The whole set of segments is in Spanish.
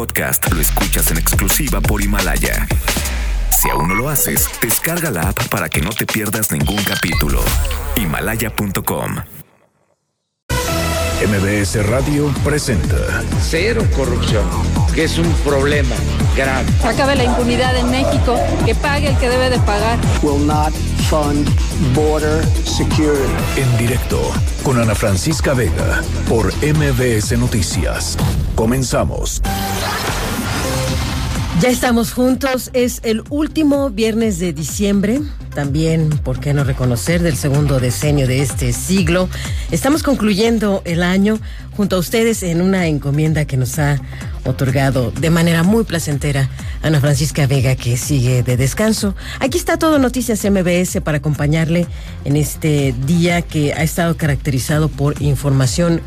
podcast lo escuchas en exclusiva por Himalaya. Si aún no lo haces, descarga la app para que no te pierdas ningún capítulo. Himalaya.com. MBS Radio presenta Cero corrupción, que es un problema grave. Acabe la impunidad en México, que pague el que debe de pagar. will not fund border security. en directo con Ana Francisca Vega por MBS Noticias. Comenzamos. Ya estamos juntos, es el último viernes de diciembre, también, ¿por qué no reconocer?, del segundo decenio de este siglo. Estamos concluyendo el año junto a ustedes en una encomienda que nos ha otorgado de manera muy placentera Ana Francisca Vega, que sigue de descanso. Aquí está todo Noticias MBS para acompañarle en este día que ha estado caracterizado por información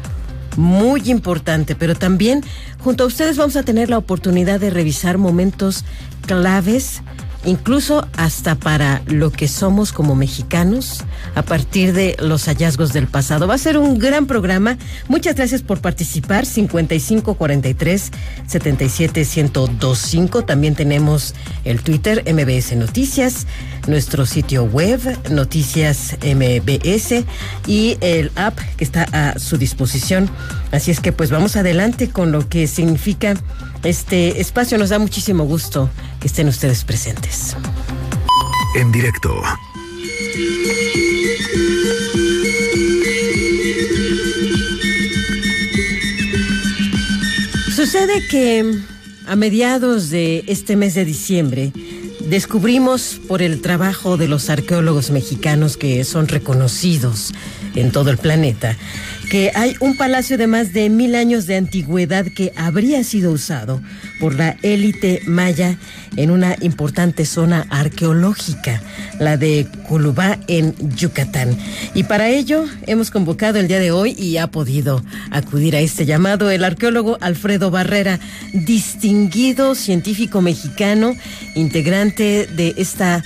muy importante, pero también junto a ustedes vamos a tener la oportunidad de revisar momentos claves, incluso hasta para lo que somos como mexicanos a partir de los hallazgos del pasado. Va a ser un gran programa. Muchas gracias por participar. 5543 77 1025. También tenemos el Twitter MBS Noticias, nuestro sitio web Noticias MBS y el app que está a su disposición. Así es que pues vamos adelante con lo que significa este espacio. Nos da muchísimo gusto que estén ustedes presentes. En directo. Sucede que a mediados de este mes de diciembre descubrimos por el trabajo de los arqueólogos mexicanos que son reconocidos en todo el planeta que hay un palacio de más de mil años de antigüedad que habría sido usado por la élite maya en una importante zona arqueológica, la de Culubá en Yucatán. Y para ello hemos convocado el día de hoy y ha podido acudir a este llamado el arqueólogo Alfredo Barrera, distinguido científico mexicano, integrante de esta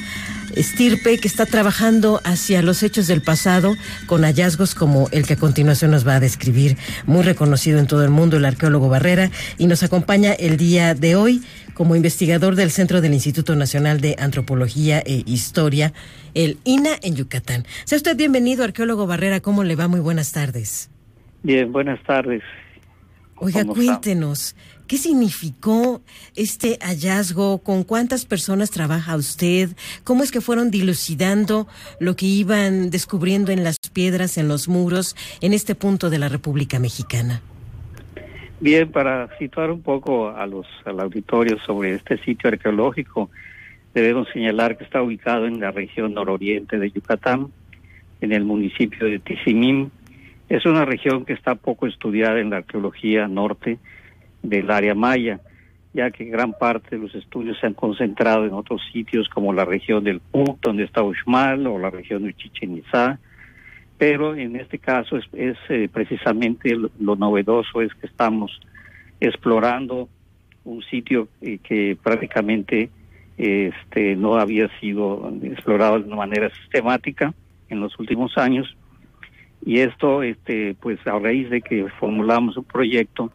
estirpe que está trabajando hacia los hechos del pasado con hallazgos como el que a continuación nos va a describir, muy reconocido en todo el mundo, el arqueólogo Barrera, y nos acompaña el día de hoy como investigador del Centro del Instituto Nacional de Antropología e Historia, el INA en Yucatán. Sea usted bienvenido, arqueólogo Barrera, ¿cómo le va? Muy buenas tardes. Bien, buenas tardes. Oiga, ¿Cómo está? ¿Qué significó este hallazgo? ¿Con cuántas personas trabaja usted? ¿Cómo es que fueron dilucidando lo que iban descubriendo en las piedras, en los muros, en este punto de la República Mexicana? Bien, para situar un poco a los al auditorio sobre este sitio arqueológico, debemos señalar que está ubicado en la región nororiente de Yucatán, en el municipio de Tizimín. Es una región que está poco estudiada en la arqueología norte del área maya, ya que gran parte de los estudios se han concentrado en otros sitios como la región del Puc, donde está Uxmal, o la región de Chichen Itzá, pero en este caso es, es, eh, precisamente lo, novedoso es que estamos explorando un sitio eh, que prácticamente este no había sido explorado de una manera sistemática en los últimos años. Y esto este pues a raíz de que formulamos un proyecto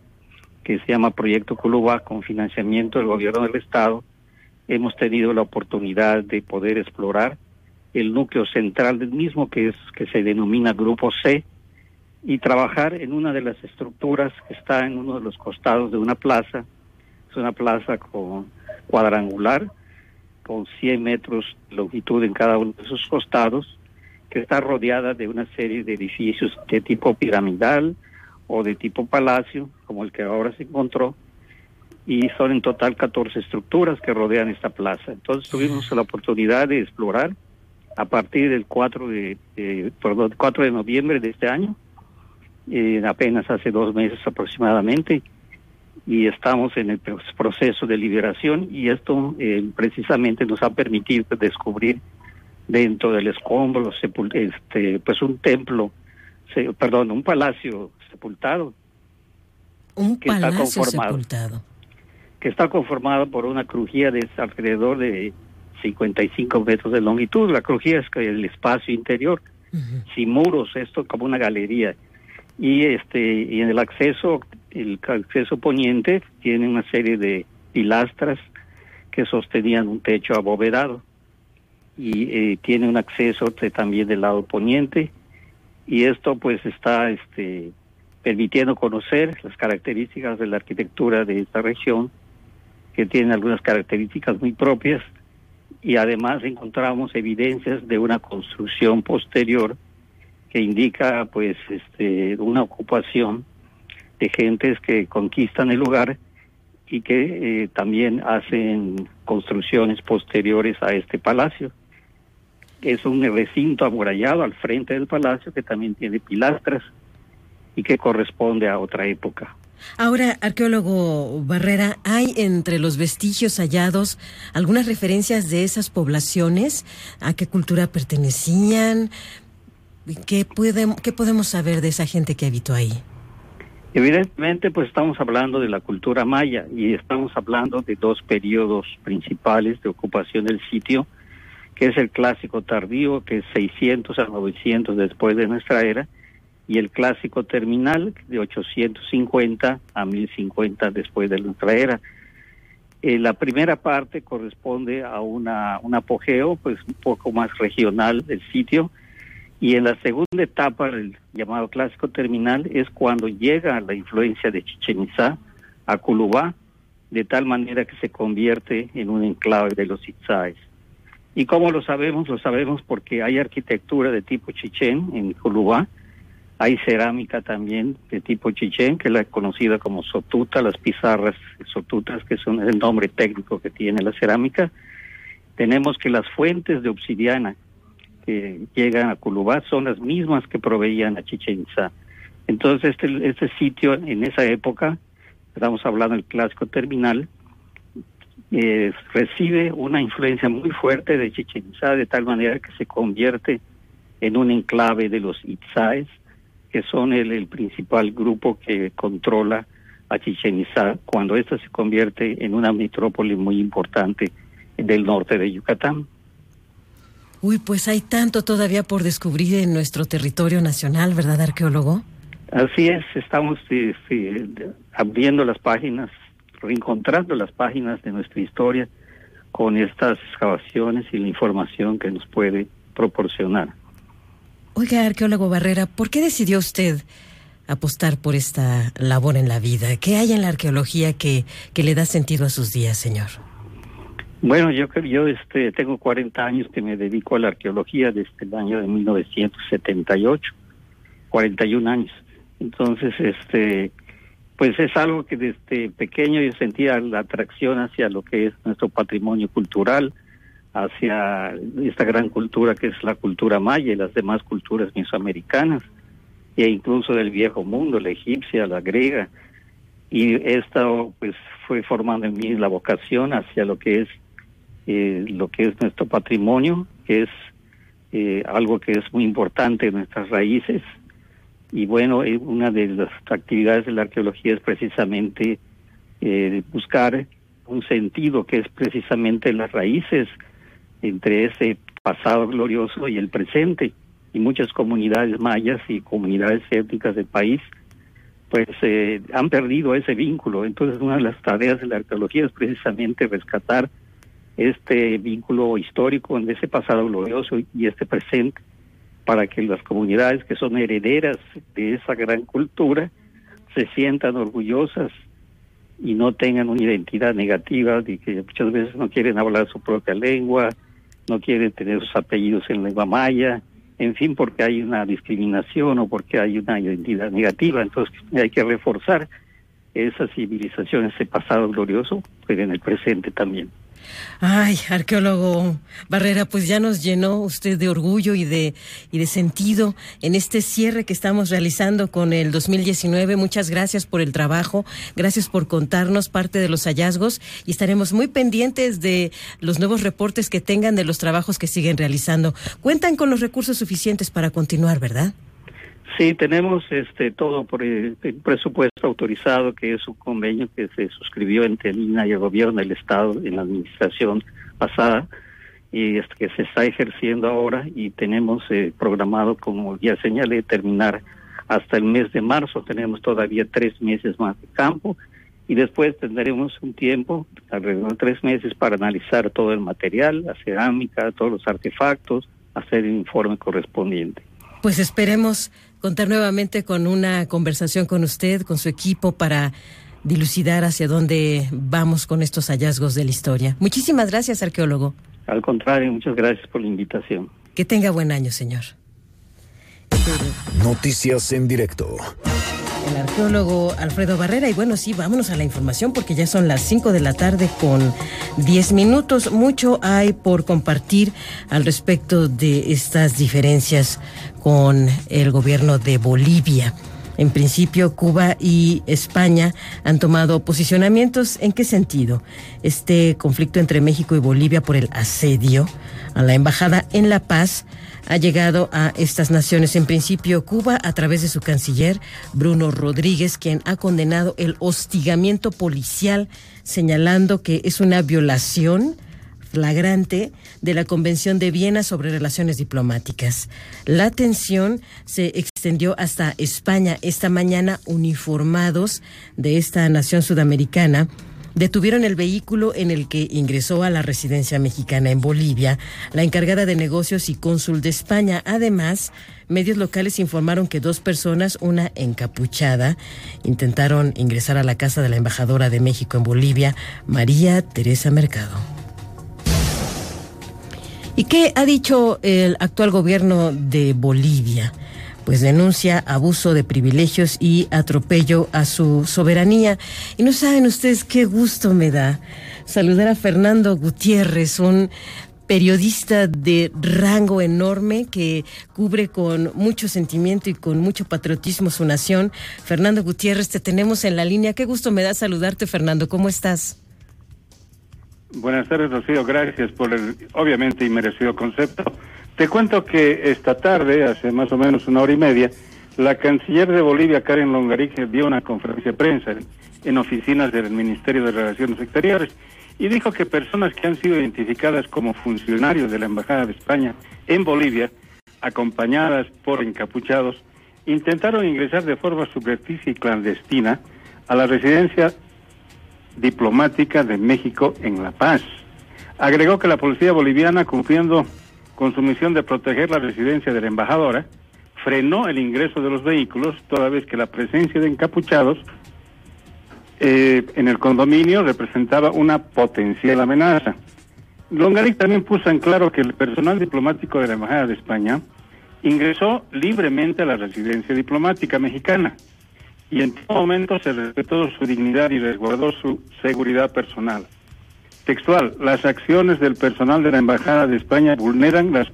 que se llama Proyecto Culuba con financiamiento del gobierno del estado hemos tenido la oportunidad de poder explorar el núcleo central del mismo, que es que se denomina Grupo C, y trabajar en una de las estructuras que está en uno de los costados de una plaza. Es una plaza con cuadrangular, con 100 metros de longitud en cada uno de sus costados, que está rodeada de una serie de edificios de tipo piramidal o de tipo palacio, como el que ahora se encontró, y son en total 14 estructuras que rodean esta plaza. Entonces tuvimos la oportunidad de explorar a partir del 4 de, eh, perdón, 4 de noviembre de este año, apenas hace dos meses aproximadamente, y estamos en el proceso de liberación y esto eh, precisamente nos ha permitido descubrir dentro del escombro este, pues un templo, perdón, un palacio sepultado. Un que está palacio conformado. sepultado. que está conformado por una crujía de alrededor de 55 metros de longitud. La crujía es el espacio interior, sin muros, esto como una galería. Y este y en el acceso el acceso poniente tiene una serie de pilastras que sostenían un techo abovedado y eh, tiene un acceso también del lado poniente y esto pues está este permitiendo conocer las características de la arquitectura de esta región que tiene algunas características muy propias y además encontramos evidencias de una construcción posterior que indica pues este una ocupación de gentes que conquistan el lugar y que eh, también hacen construcciones posteriores a este palacio. Es un recinto amurallado al frente del palacio que también tiene pilastras y que corresponde a otra época. Ahora, arqueólogo Barrera, ¿hay entre los vestigios hallados algunas referencias de esas poblaciones? ¿A qué cultura pertenecían? ¿Qué, qué podemos saber de esa gente que habitó ahí? Evidentemente, pues estamos hablando de la cultura maya y estamos hablando de dos periodos principales de ocupación del sitio, que es el clásico tardío, que es 600 a 900 después de nuestra era, y el clásico terminal de 850 a 1050 después de nuestra era. Eh, la primera parte corresponde a una, un apogeo pues un poco más regional del sitio y en la segunda etapa, el llamado clásico terminal, es cuando llega la influencia de Chichen Itza a Culubá, de tal manera que se convierte en un enclave de los Itzáes. ¿Y cómo lo sabemos? Lo sabemos porque hay arquitectura de tipo Chichen en Culubá, hay cerámica también de tipo chichén, que es la conocida como sotuta, las pizarras sotutas, que son el nombre técnico que tiene la cerámica. Tenemos que las fuentes de obsidiana que llegan a Culubá son las mismas que proveían a Chichen Itza. Entonces, este, este sitio en esa época, estamos hablando del clásico terminal, eh, recibe una influencia muy fuerte de Chichen Itza, de tal manera que se convierte en un enclave de los Itzaes, que son el, principal grupo que controla a Chichen Itza cuando ésta se convierte en una metrópoli muy importante del norte de Yucatán. Uy, pues hay tanto todavía por descubrir en nuestro territorio nacional, ¿verdad, arqueólogo? Así es, estamos abriendo las páginas, reencontrando las páginas de nuestra historia con estas excavaciones y la información que nos puede proporcionar. Oiga, arqueólogo Barrera, ¿por qué decidió usted apostar por esta labor en la vida? ¿Qué hay en la arqueología que, que le da sentido a sus días, señor? Bueno, yo yo este tengo 40 años que me dedico a la arqueología desde el año de 1978, 41 años. Entonces, este pues es algo que desde pequeño yo sentía la atracción hacia lo que es nuestro patrimonio cultural, hacia esta gran cultura que es la cultura maya y las demás culturas mesoamericanas, e incluso del viejo mundo, la egipcia, la griega. Y esto pues fue formando en mí la vocación hacia lo que es eh, lo que es nuestro patrimonio, que es eh, algo que es muy importante en nuestras raíces. Y bueno, eh, una de las actividades de la arqueología es precisamente buscar un sentido que es precisamente las raíces entre ese pasado glorioso y el presente. Y muchas comunidades mayas y comunidades étnicas del país pues eh, han perdido ese vínculo. Entonces una de las tareas de la arqueología es precisamente rescatar este vínculo histórico en ese pasado glorioso y este presente para que las comunidades que son herederas de esa gran cultura se sientan orgullosas y no tengan una identidad negativa de que muchas veces no quieren hablar su propia lengua, no quiere tener sus apellidos en lengua maya, en fin, porque hay una discriminación o porque hay una identidad negativa. Entonces hay que reforzar esa civilización, ese pasado glorioso, pero en el presente también. Ay, arqueólogo Barrera, pues ya nos llenó usted de orgullo y de, y de sentido en este cierre que estamos realizando con el 2019. Muchas gracias por el trabajo, gracias por contarnos parte de los hallazgos y estaremos muy pendientes de los nuevos reportes que tengan de los trabajos que siguen realizando. Cuentan con los recursos suficientes para continuar, ¿verdad? Sí, tenemos este todo por el, presupuesto autorizado, que es un convenio que se suscribió entre el INA y el gobierno del Estado en la administración pasada y que se está ejerciendo ahora y tenemos eh, programado, como ya señalé, terminar hasta el mes de marzo tenemos todavía tres meses más de campo y después tendremos un tiempo, alrededor de tres meses, para analizar todo el material, la cerámica, todos los artefactos, hacer el informe correspondiente. Pues esperemos contar nuevamente con una conversación con usted, con su equipo, para dilucidar hacia dónde vamos con estos hallazgos de la historia. Muchísimas gracias, arqueólogo. Al contrario, muchas gracias por la invitación. Que tenga buen año, señor. Noticias en directo. El arqueólogo Alfredo Barrera. Y bueno, sí, vámonos a la información porque ya son las 5 de la tarde con 10 minutos. Mucho hay por compartir al respecto de estas diferencias con el gobierno de Bolivia. En principio, Cuba y España han tomado posicionamientos. ¿En qué sentido? Este conflicto entre México y Bolivia por el asedio a la embajada en La Paz ha llegado a estas naciones. En principio, Cuba, a través de su canciller, Bruno Rodríguez, quien ha condenado el hostigamiento policial, señalando que es una violación flagrante de la Convención de Viena sobre Relaciones Diplomáticas. La tensión se extendió hasta España esta mañana. Uniformados de esta nación sudamericana detuvieron el vehículo en el que ingresó a la residencia mexicana en Bolivia la encargada de negocios y cónsul de España. Además, medios locales informaron que dos personas, una encapuchada, intentaron ingresar a la casa de la embajadora de México en Bolivia, María Teresa Mercado. ¿Y qué ha dicho el actual gobierno de Bolivia? Pues denuncia abuso de privilegios y atropello a su soberanía. Y no saben ustedes qué gusto me da saludar a Fernando Gutiérrez, un periodista de rango enorme que cubre con mucho sentimiento y con mucho patriotismo su nación. Fernando Gutiérrez, te tenemos en la línea. Qué gusto me da saludarte, Fernando. ¿Cómo estás? Buenas tardes, Rocío. Gracias por el obviamente inmerecido concepto. Te cuento que esta tarde, hace más o menos una hora y media, la canciller de Bolivia, Karen Longarige, dio una conferencia de prensa en, oficinas del Ministerio de Relaciones Exteriores y dijo que personas que han sido identificadas como funcionarios de la Embajada de España en Bolivia, acompañadas por encapuchados, intentaron ingresar de forma subrepticia y clandestina a la residencia diplomática de México en La Paz. Agregó que la policía boliviana, cumpliendo con su misión de proteger la residencia de la embajadora, frenó el ingreso de los vehículos, toda vez que la presencia de encapuchados eh, en el condominio representaba una potencial amenaza. Longaric también puso en claro que el personal diplomático de la Embajada de España ingresó libremente a la residencia diplomática mexicana y en todo momento se respetó su dignidad y resguardó su seguridad personal. Textual, las acciones del personal de la Embajada de España vulneran las,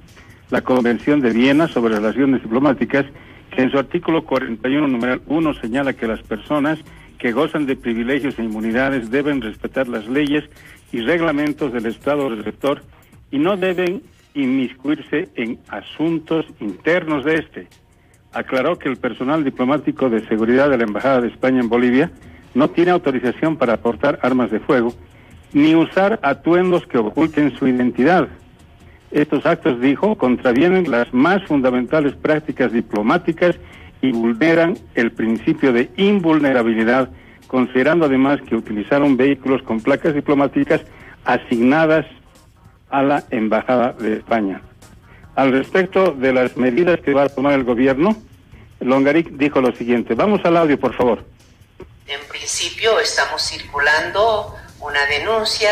la Convención de Viena sobre Relaciones Diplomáticas, que en su artículo 41, numeral 1, señala que las personas que gozan de privilegios e inmunidades deben respetar las leyes y reglamentos del Estado receptor y no deben inmiscuirse en asuntos internos de este. Aclaró que el personal diplomático de seguridad de la Embajada de España en Bolivia no tiene autorización para aportar armas de fuego ni usar atuendos que oculten su identidad. Estos actos, dijo, contravienen las más fundamentales prácticas diplomáticas y vulneran el principio de invulnerabilidad, considerando además que utilizaron vehículos con placas diplomáticas asignadas a la Embajada de España. Al respecto de las medidas que va a tomar el gobierno, Longaric dijo lo siguiente. Vamos al audio, por favor. En principio estamos circulando una denuncia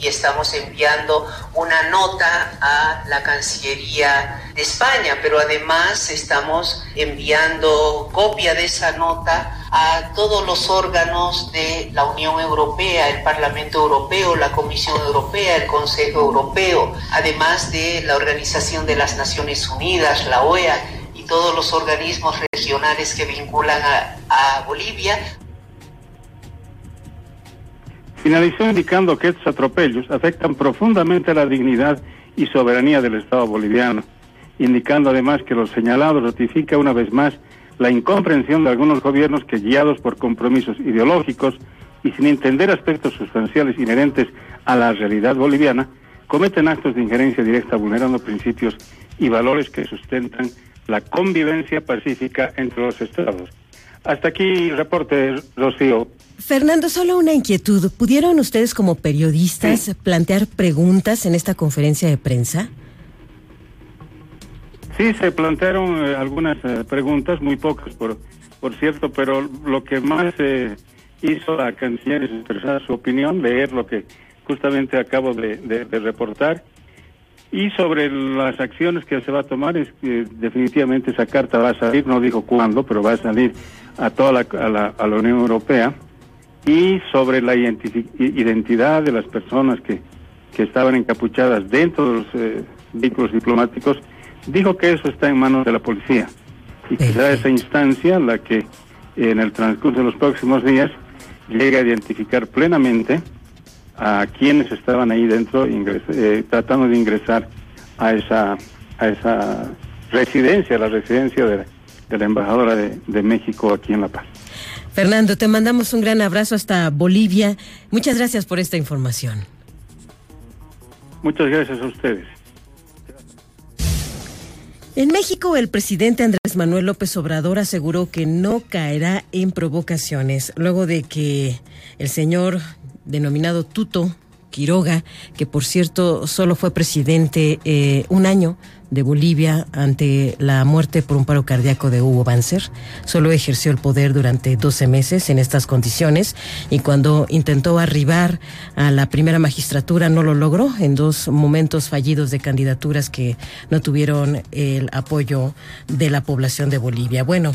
y, estamos enviando una nota a la Cancillería de España, pero además estamos enviando copia de esa nota a todos los órganos de la Unión Europea, el Parlamento Europeo, la Comisión Europea, el Consejo Europeo, además de la Organización de las Naciones Unidas, la OEA y todos los organismos regionales que vinculan a, Bolivia Finalizó indicando que estos atropellos afectan profundamente la dignidad y soberanía del Estado boliviano, indicando además que los señalados ratifica una vez más la incomprensión de algunos gobiernos que guiados por compromisos ideológicos y sin entender aspectos sustanciales inherentes a la realidad boliviana, cometen actos de injerencia directa vulnerando principios y valores que sustentan la convivencia pacífica entre los estados. Hasta aquí reporte, Rocío. Fernando, solo una inquietud. ¿Pudieron ustedes como periodistas plantear preguntas en esta conferencia de prensa? Sí, se plantearon eh, algunas eh, preguntas, muy pocas por, por cierto, pero lo que más eh, hizo la canciller es expresar su opinión, leer lo que justamente acabo de, de reportar. Y sobre las acciones que se va a tomar, es que definitivamente esa carta va a salir, no dijo cuándo, pero va a salir a toda la, a la, a la Unión Europea. Y sobre la identidad de las personas que, que estaban encapuchadas dentro de los eh, vehículos diplomáticos, dijo que eso está en manos de la policía. Y que será esa instancia la que en el transcurso de los próximos días llegue a identificar plenamente a quienes estaban ahí dentro eh, tratando de ingresar a esa a esa residencia, la residencia de, la embajadora de, de México aquí en La Paz. Fernando, te mandamos un gran abrazo hasta Bolivia. Muchas gracias por esta información. Muchas gracias a ustedes. En México, el presidente Andrés Manuel López Obrador aseguró que no caerá en provocaciones luego de que el señor denominado Tuto Quiroga, que por cierto solo fue presidente eh, un año de Bolivia ante la muerte por un paro cardíaco de Hugo Banzer. Solo ejerció el poder durante 12 meses en estas condiciones y cuando intentó arribar a la primera magistratura no lo logró en dos momentos fallidos de candidaturas que no tuvieron el apoyo de la población de Bolivia. Bueno,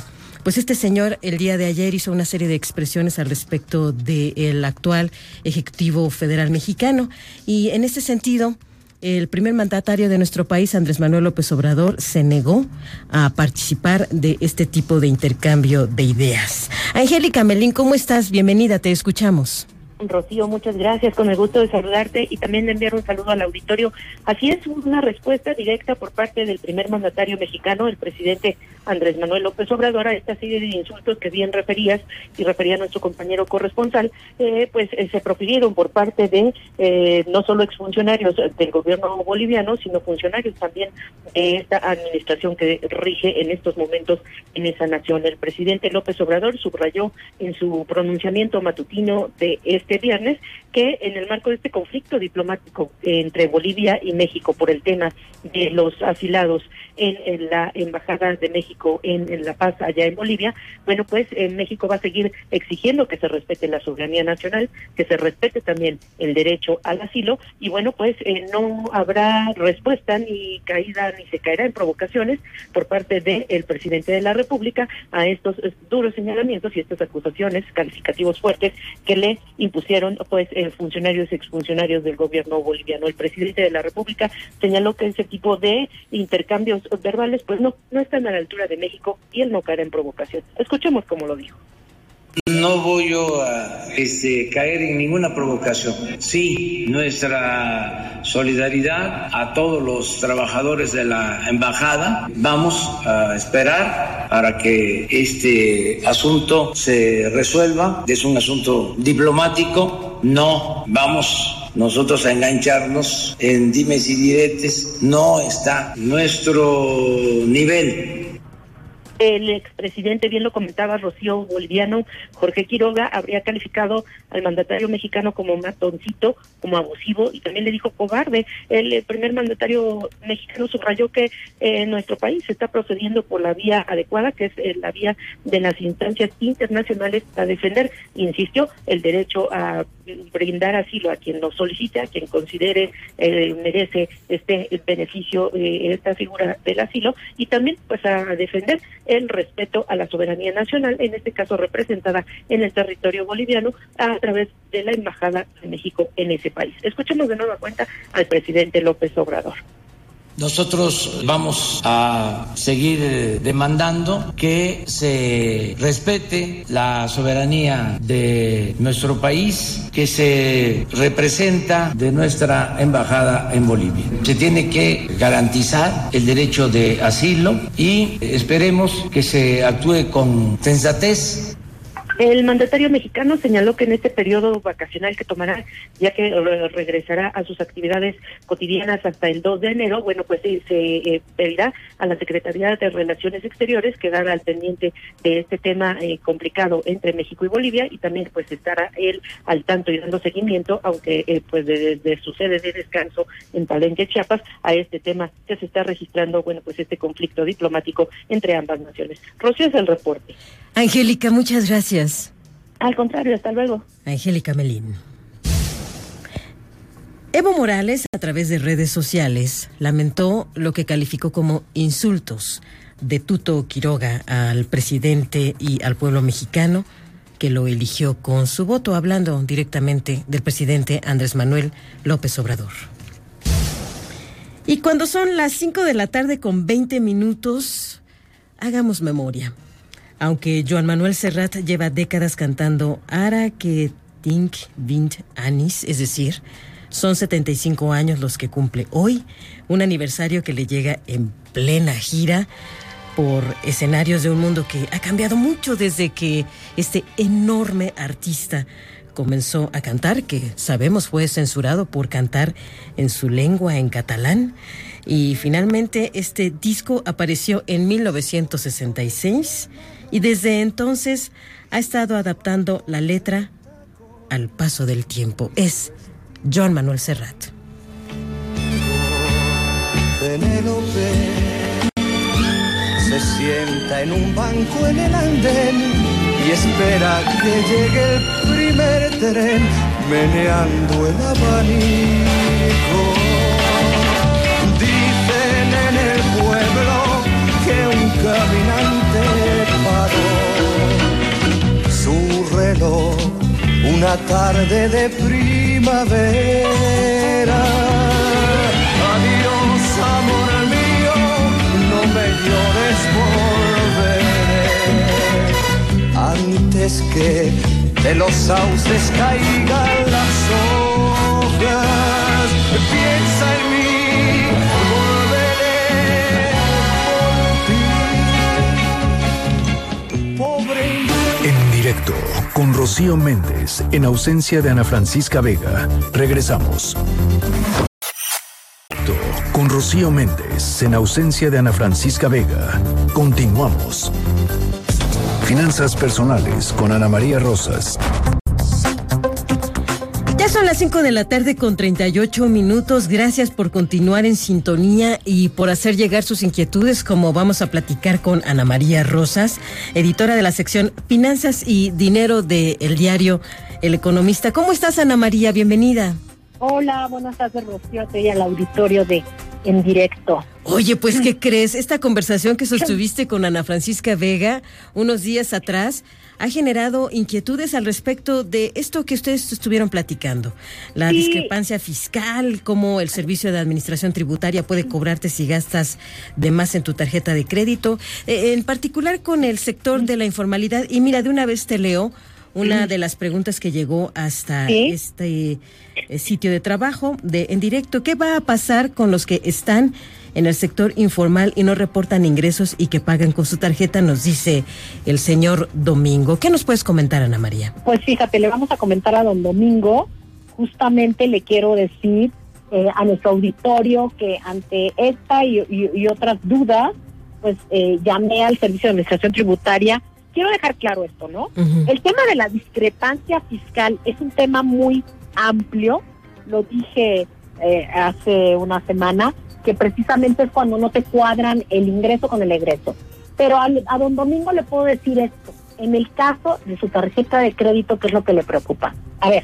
pues este señor el día de ayer hizo una serie de expresiones al respecto del actual Ejecutivo Federal Mexicano y en ese sentido el primer mandatario de nuestro país, Andrés Manuel López Obrador, se negó a participar de este tipo de intercambio de ideas. Angélica Melín, ¿cómo estás? Bienvenida, te escuchamos. Rocío, muchas gracias, con el gusto de saludarte y también de enviar un saludo al auditorio. Así es, una respuesta directa por parte del primer mandatario mexicano, el presidente Andrés Manuel López Obrador, a esta serie de insultos que bien referías y refería nuestro compañero corresponsal, eh, pues eh, se profirieron por parte de eh, no solo exfuncionarios del gobierno boliviano, sino funcionarios también de esta administración que rige en estos momentos en esa nación. El presidente López Obrador subrayó en su pronunciamiento matutino de este este viernes que en el marco de este conflicto diplomático entre Bolivia y México por el tema de los asilados en, la Embajada de México en, La Paz, allá en Bolivia, bueno, pues en México va a seguir exigiendo que se respete la soberanía nacional, que se respete también el derecho al asilo y bueno, pues eh, no habrá respuesta ni caída ni se caerá en provocaciones por parte del presidente de la República a estos duros señalamientos y estas acusaciones calificativos fuertes que le impusieron pues eh, funcionarios y exfuncionarios del gobierno boliviano. El presidente de la República señaló que ese tipo de intercambios verbales pues no, no están a la altura de México y él no caerá en provocación. Escuchemos cómo lo dijo. No voy a este, caer en ninguna provocación. Sí, nuestra solidaridad a todos los trabajadores de la embajada. Vamos a esperar para que este asunto se resuelva. Es un asunto diplomático. No vamos nosotros a engancharnos en dimes y diretes. No está nuestro nivel el expresidente, bien lo comentaba Rocío Boliviano, Jorge Quiroga, habría calificado al mandatario mexicano como matoncito, como abusivo y también le dijo cobarde. El primer mandatario mexicano subrayó que eh, nuestro país está procediendo por la vía adecuada, que es eh, la vía de las instancias internacionales a defender, insistió, el derecho a brindar asilo a quien lo solicite, a quien considere eh, merece este beneficio, esta figura del asilo, y también pues a defender el respeto a la soberanía nacional, en este caso representada en el territorio boliviano a través de la Embajada de México en ese país. Escuchemos de nueva cuenta al presidente López Obrador. Nosotros vamos a seguir demandando que se respete la soberanía de nuestro país, que se representa de nuestra embajada en Bolivia. Se tiene que garantizar el derecho de asilo y esperemos que se actúe con sensatez El mandatario mexicano señaló que en este periodo vacacional que tomará, ya que regresará a sus actividades cotidianas hasta el 2 de enero, bueno, pues se eh, pedirá a la Secretaría de Relaciones Exteriores quedar al pendiente de este tema eh, complicado entre México y Bolivia y también pues estará él al tanto y dando seguimiento, aunque eh, pues desde su sede de descanso en Palenque, Chiapas, a este tema que se está registrando, bueno, pues este conflicto diplomático entre ambas naciones. Rocío es el reporte. Angélica, muchas gracias. Al contrario, hasta luego. Angélica Melín. Evo Morales, a través de redes sociales, lamentó lo que calificó como insultos de Tuto Quiroga al presidente y al pueblo mexicano que lo eligió con su voto, hablando directamente del presidente Andrés Manuel López Obrador. Y cuando son las 5 de la tarde con 20 minutos, hagamos memoria. Aunque Joan Manuel Serrat lleva décadas cantando Ara que Tink Vint Anis, es decir, son 75 años los que cumple hoy, un aniversario que le llega en plena gira por escenarios de un mundo que ha cambiado mucho desde que este enorme artista comenzó a cantar, que sabemos fue censurado por cantar en su lengua, en catalán. Y finalmente este disco apareció en 1966 y desde entonces ha estado adaptando la letra al paso del tiempo. Es John Manuel Serrat se sienta en un banco en el andén y espera que llegue el primer tren meneando el abanico. Una tarde de primavera. Adiós, amor antes que de los sauces caigan las hojas. Piensa en mí, volveré por Pobre. En directo, con Rocío Méndez, en ausencia de Ana Francisca Vega. Regresamos. Con Rocío Méndez, en ausencia de Ana Francisca Vega. Continuamos. Finanzas personales con Ana María Rosas. Son las 5 de la tarde con 38 minutos. Gracias por continuar en sintonía y por hacer llegar sus inquietudes, como vamos a platicar con Ana María Rosas, editora de la sección Finanzas y Dinero del el diario El Economista. ¿Cómo estás, Ana María? Bienvenida. Hola, buenas tardes, Rocío, y al auditorio de En Directo. Oye, pues, ¿qué crees? Esta conversación que sostuviste con Ana Francisca Vega unos días atrás ha generado inquietudes al respecto de esto que ustedes estuvieron platicando. La discrepancia fiscal, cómo el servicio de administración tributaria puede cobrarte si gastas de más en tu tarjeta de crédito, eh, en particular con el sector de la informalidad. Y mira, de una vez te leo una de las preguntas que llegó hasta este eh, sitio de trabajo de en directo. ¿Qué va a pasar con los que están en el sector informal y no reportan ingresos y que pagan con su tarjeta, nos dice el señor Domingo. ¿Qué nos puedes comentar, Ana María? Pues fíjate, le vamos a comentar a don Domingo. Justamente le quiero decir eh, a nuestro auditorio que ante esta y, otras dudas, pues eh, llamé al Servicio de Administración Tributaria. Quiero dejar claro esto, ¿no? El tema de la discrepancia fiscal es un tema muy amplio, lo dije eh, hace una semana, que precisamente es cuando no te cuadran el ingreso con el egreso. Pero a, don Domingo le puedo decir esto, en el caso de su tarjeta de crédito, ¿qué es lo que le preocupa? A ver,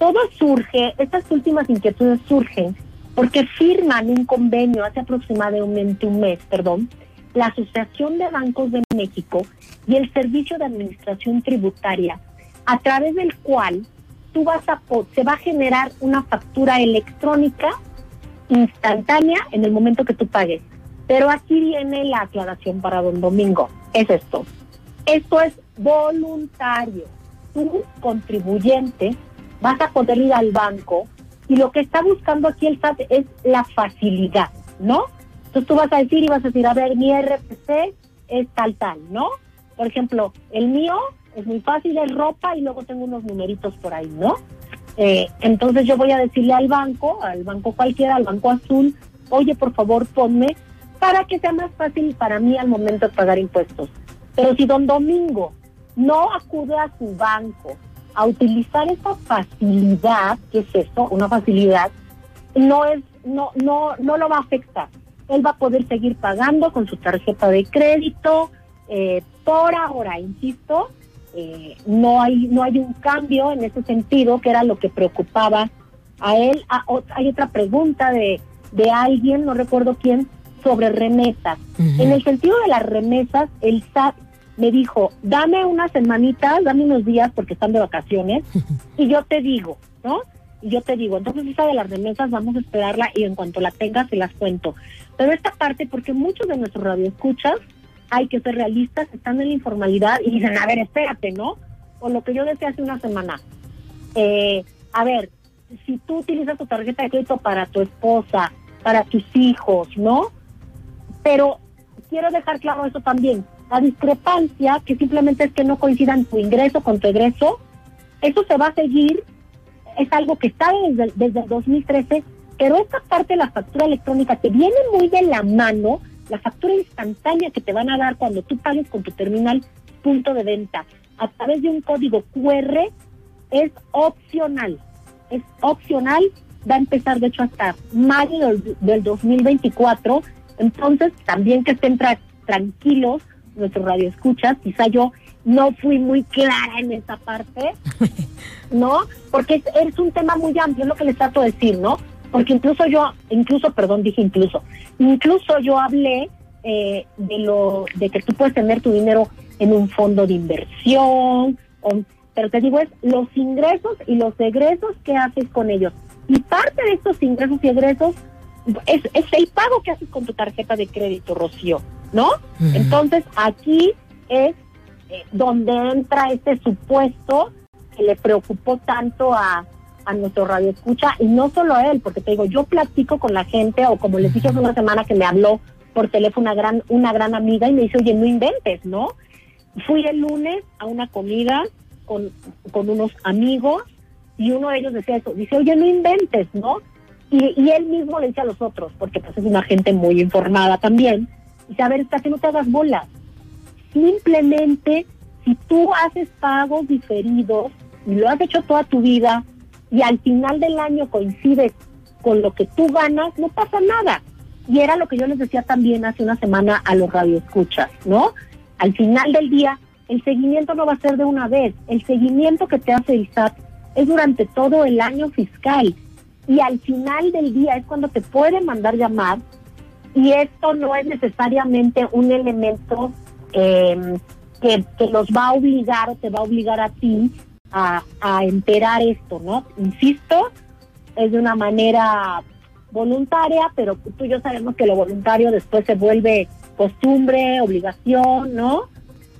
todo surge, estas últimas inquietudes surgen porque firman un convenio hace aproximadamente un mes, perdón, la Asociación de Bancos de México y el Servicio de Administración Tributaria, a través del cual tú vas a, se va a generar una factura electrónica instantánea en el momento que tú pagues. Pero aquí viene la aclaración para don Domingo. Es esto. Esto es voluntario. Tú, contribuyente, vas a poder ir al banco y lo que está buscando aquí el SAT es la facilidad, ¿no? Entonces tú vas a decir y vas a decir, a ver, mi RPC es tal, tal, ¿no? Por ejemplo, el mío es muy fácil, es ropa y luego tengo unos numeritos por ahí, ¿no? Eh, entonces yo voy a decirle al banco, al banco cualquiera, al banco azul, oye, por favor, ponme para que sea más fácil para mí al momento de pagar impuestos. Pero si don Domingo no acude a su banco a utilizar esa facilidad, ¿qué es eso? Una facilidad, no es, no, no, no lo va a afectar. Él va a poder seguir pagando con su tarjeta de crédito, eh, por ahora, insisto, eh, no hay no hay un cambio en ese sentido que era lo que preocupaba a él. Ah, hay otra pregunta de, de alguien no recuerdo quién sobre remesas. En el sentido de las remesas el SAT me dijo dame unas semanitas dame unos días porque están de vacaciones y yo te digo no yo te digo entonces esa de las remesas vamos a esperarla y en cuanto la tenga se las cuento pero esta parte porque muchos de nuestros radioescuchas hay que ser realistas, están en la informalidad y dicen, a ver, espérate, ¿no? O lo que yo decía hace una semana. Eh, a ver, si tú utilizas tu tarjeta de crédito para tu esposa, para tus hijos, ¿no? Pero quiero dejar claro eso también. La discrepancia, que simplemente es que no coincidan tu ingreso con tu egreso, eso se va a seguir, es algo que está desde, desde el 2013, pero esta parte de la factura electrónica que viene muy de la mano la factura instantánea que te van a dar cuando tú pagues con tu terminal punto de venta a través de un código QR es opcional. Es opcional, va a empezar de hecho hasta mayo del, 2024. Entonces, también que estén tranquilos nuestros radioescuchas, quizá yo no fui muy clara en esa parte, ¿no? Porque es, es, un tema muy amplio, es lo que les trato de decir, ¿no? Porque incluso yo, incluso, perdón, dije incluso, incluso yo hablé eh, de lo de que tú puedes tener tu dinero en un fondo de inversión, pero te digo es los ingresos y los egresos que haces con ellos. Y parte de estos ingresos y egresos es, es el pago que haces con tu tarjeta de crédito, Rocío, ¿no? Entonces aquí es donde entra este supuesto que le preocupó tanto a, a nuestro radio escucha y no solo a él, porque te digo, yo platico con la gente o como les dije hace una semana que me habló por teléfono una gran, una gran amiga y me dice, oye, no inventes, ¿no? Fui el lunes a una comida con, con unos amigos y uno de ellos decía eso, dice, oye, no inventes, ¿no? Y, y él mismo le dice a los otros, porque pues es una gente muy informada también, dice, a ver, que no te hagas bolas. Simplemente, si tú haces pagos diferidos y lo has hecho toda tu vida, y al final del año coincide con lo que tú ganas, no pasa nada. Y era lo que yo les decía también hace una semana a los radioescuchas, ¿no? Al final del día, el seguimiento no va a ser de una vez. El seguimiento que te hace el es durante todo el año fiscal. Y al final del día es cuando te puede mandar llamar. Y esto no es necesariamente un elemento eh, que, que los va a obligar o te va a obligar a ti a, enterar esto, ¿no? Insisto, es de una manera voluntaria, pero tú y yo sabemos que lo voluntario después se vuelve costumbre, obligación, ¿no?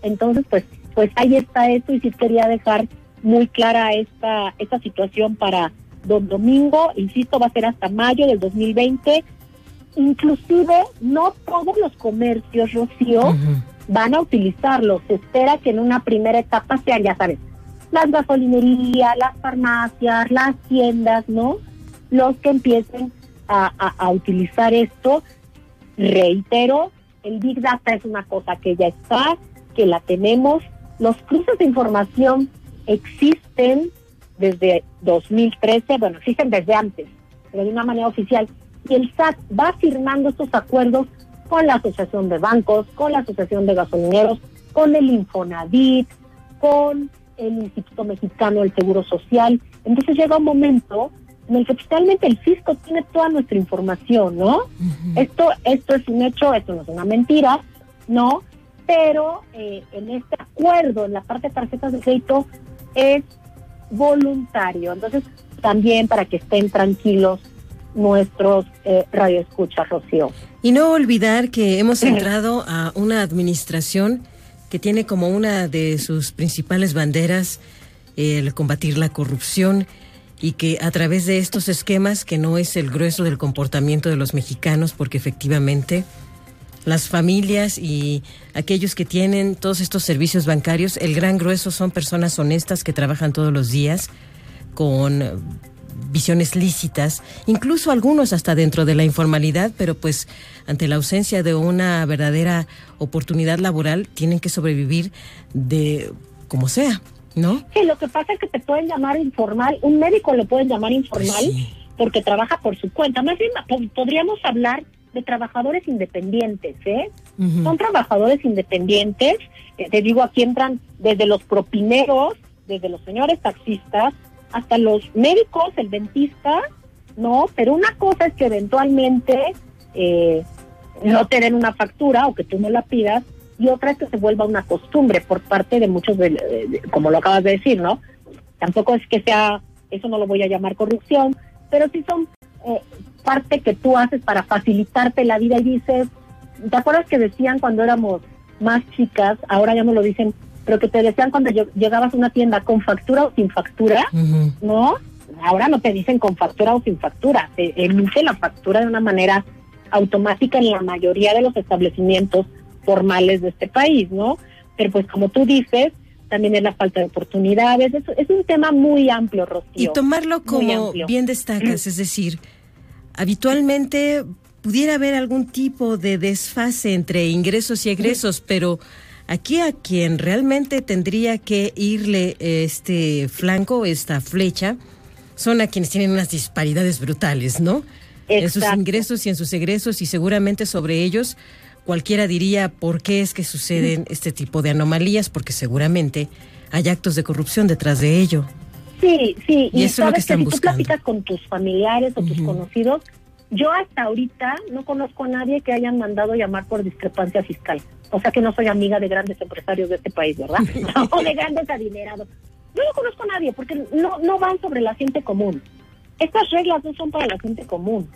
Entonces, pues, pues ahí está esto y sí quería dejar muy clara esta, esta situación para don Domingo, insisto, va a ser hasta mayo del 2020. Inclusive, no todos los comercios, Rocío, van a utilizarlo. Se espera que en una primera etapa sean, ya sabes, las gasolinerías, las farmacias, las tiendas, ¿no? Los que empiecen a, utilizar esto. Reitero, el Big Data es una cosa que ya está, que la tenemos. Los cruces de información existen desde 2013, bueno, existen desde antes, pero de una manera oficial. Y el SAT va firmando estos acuerdos con la Asociación de Bancos, con la Asociación de Gasolineros, con el Infonavit, con el Instituto Mexicano del Seguro Social. Entonces llega un momento en el que finalmente el fisco tiene toda nuestra información, ¿no? Esto, esto es un hecho, esto no es una mentira, ¿no? Pero eh, en este acuerdo, en la parte de tarjetas de crédito, es voluntario. Entonces, también para que estén tranquilos nuestros eh, radioescuchas, Rocío. Y no olvidar que hemos entrado a una administración que tiene como una de sus principales banderas el combatir la corrupción y que a través de estos esquemas, que no es el grueso del comportamiento de los mexicanos, porque efectivamente las familias y aquellos que tienen todos estos servicios bancarios, el gran grueso son personas honestas que trabajan todos los días con visiones lícitas, incluso algunos hasta dentro de la informalidad, pero pues ante la ausencia de una verdadera oportunidad laboral tienen que sobrevivir de como sea, ¿no? Sí, lo que pasa es que te pueden llamar informal, un médico lo pueden llamar informal porque trabaja por su cuenta. Más bien po- podríamos hablar de trabajadores independientes, ¿eh? Son trabajadores independientes, eh, te digo, aquí entran desde los propineros, desde los señores taxistas, hasta los médicos, el dentista, ¿no? Pero una cosa es que eventualmente eh, no te den una factura o que tú no la pidas, y otra es que se vuelva una costumbre por parte de muchos, de, de- de- como lo acabas de decir, ¿no? Tampoco es que sea, eso no lo voy a llamar corrupción, pero sí son eh, parte que tú haces para facilitarte la vida y dices, ¿te acuerdas que decían cuando éramos más chicas, ahora ya no lo dicen, pero que te decían cuando lleg- llegabas a una tienda con factura o sin factura, ¿no? Ahora no te dicen con factura o sin factura, te emite la factura de una manera automática en la mayoría de los establecimientos formales de este país, ¿no? Pero pues como tú dices, también es la falta de oportunidades, es, es un tema muy amplio, Rocío. Y tomarlo como bien destacas, es decir, habitualmente pudiera haber algún tipo de desfase entre ingresos y egresos, pero aquí a quien realmente tendría que irle este flanco, esta flecha, son a quienes tienen unas disparidades brutales, ¿no? En sus ingresos y en sus egresos y seguramente sobre ellos cualquiera diría por qué es que suceden este tipo de anomalías, porque seguramente hay actos de corrupción detrás de ello. Sí, sí, Y y, eso es lo que están si tú platicas con tus familiares o tus conocidos, yo hasta ahorita no conozco a nadie que hayan mandado llamar por discrepancia fiscal. O sea que no soy amiga de grandes empresarios de este país, ¿verdad? o de grandes adinerados. Yo no conozco a nadie porque no, no van sobre la gente común. Estas reglas no son para la gente común.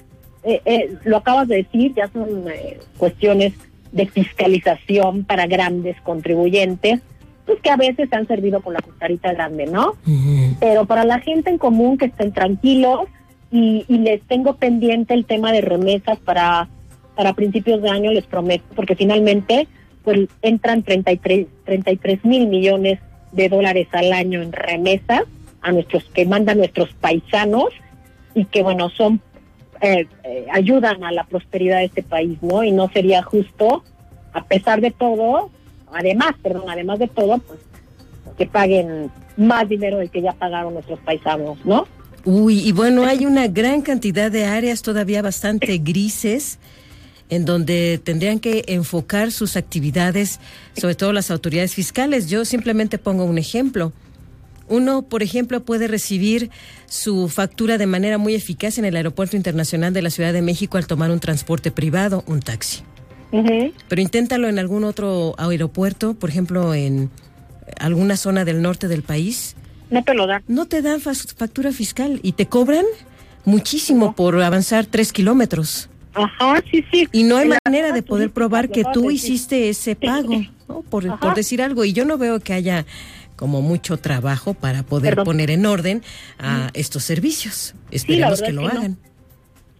Eh, eh, lo acabas de decir, ya son eh, cuestiones de fiscalización para grandes contribuyentes, pues que a veces han servido con la cucharita grande, ¿no? Pero para la gente en común que estén tranquilos y, y les tengo pendiente el tema de remesas para, para principios de año, les prometo, porque finalmente pues entran 33 mil millones de dólares al año en remesas a nuestros que mandan nuestros paisanos y que bueno son eh, eh, ayudan a la prosperidad de este país, ¿no? Y no sería justo, a pesar de todo, además, perdón, además de todo, pues que paguen más dinero del que ya pagaron nuestros paisanos, ¿no? Uy, y bueno, hay una gran cantidad de áreas todavía bastante grises en donde tendrían que enfocar sus actividades, sobre todo las autoridades fiscales. Yo simplemente pongo un ejemplo. Uno, por ejemplo, puede recibir su factura de manera muy eficaz en el Aeropuerto Internacional de la Ciudad de México al tomar un transporte privado, un taxi. Pero inténtalo en algún otro aeropuerto, por ejemplo, en alguna zona del norte del país. No te lo dan. No te dan factura fiscal y te cobran muchísimo por avanzar tres kilómetros. Ajá, sí, sí. Y no hay la manera de poder probar que tú hiciste ese pago, ¿no? por, decir algo. Y yo no veo que haya como mucho trabajo para poder Perdón. poner en orden a estos servicios. Esperemos que lo es que no. hagan.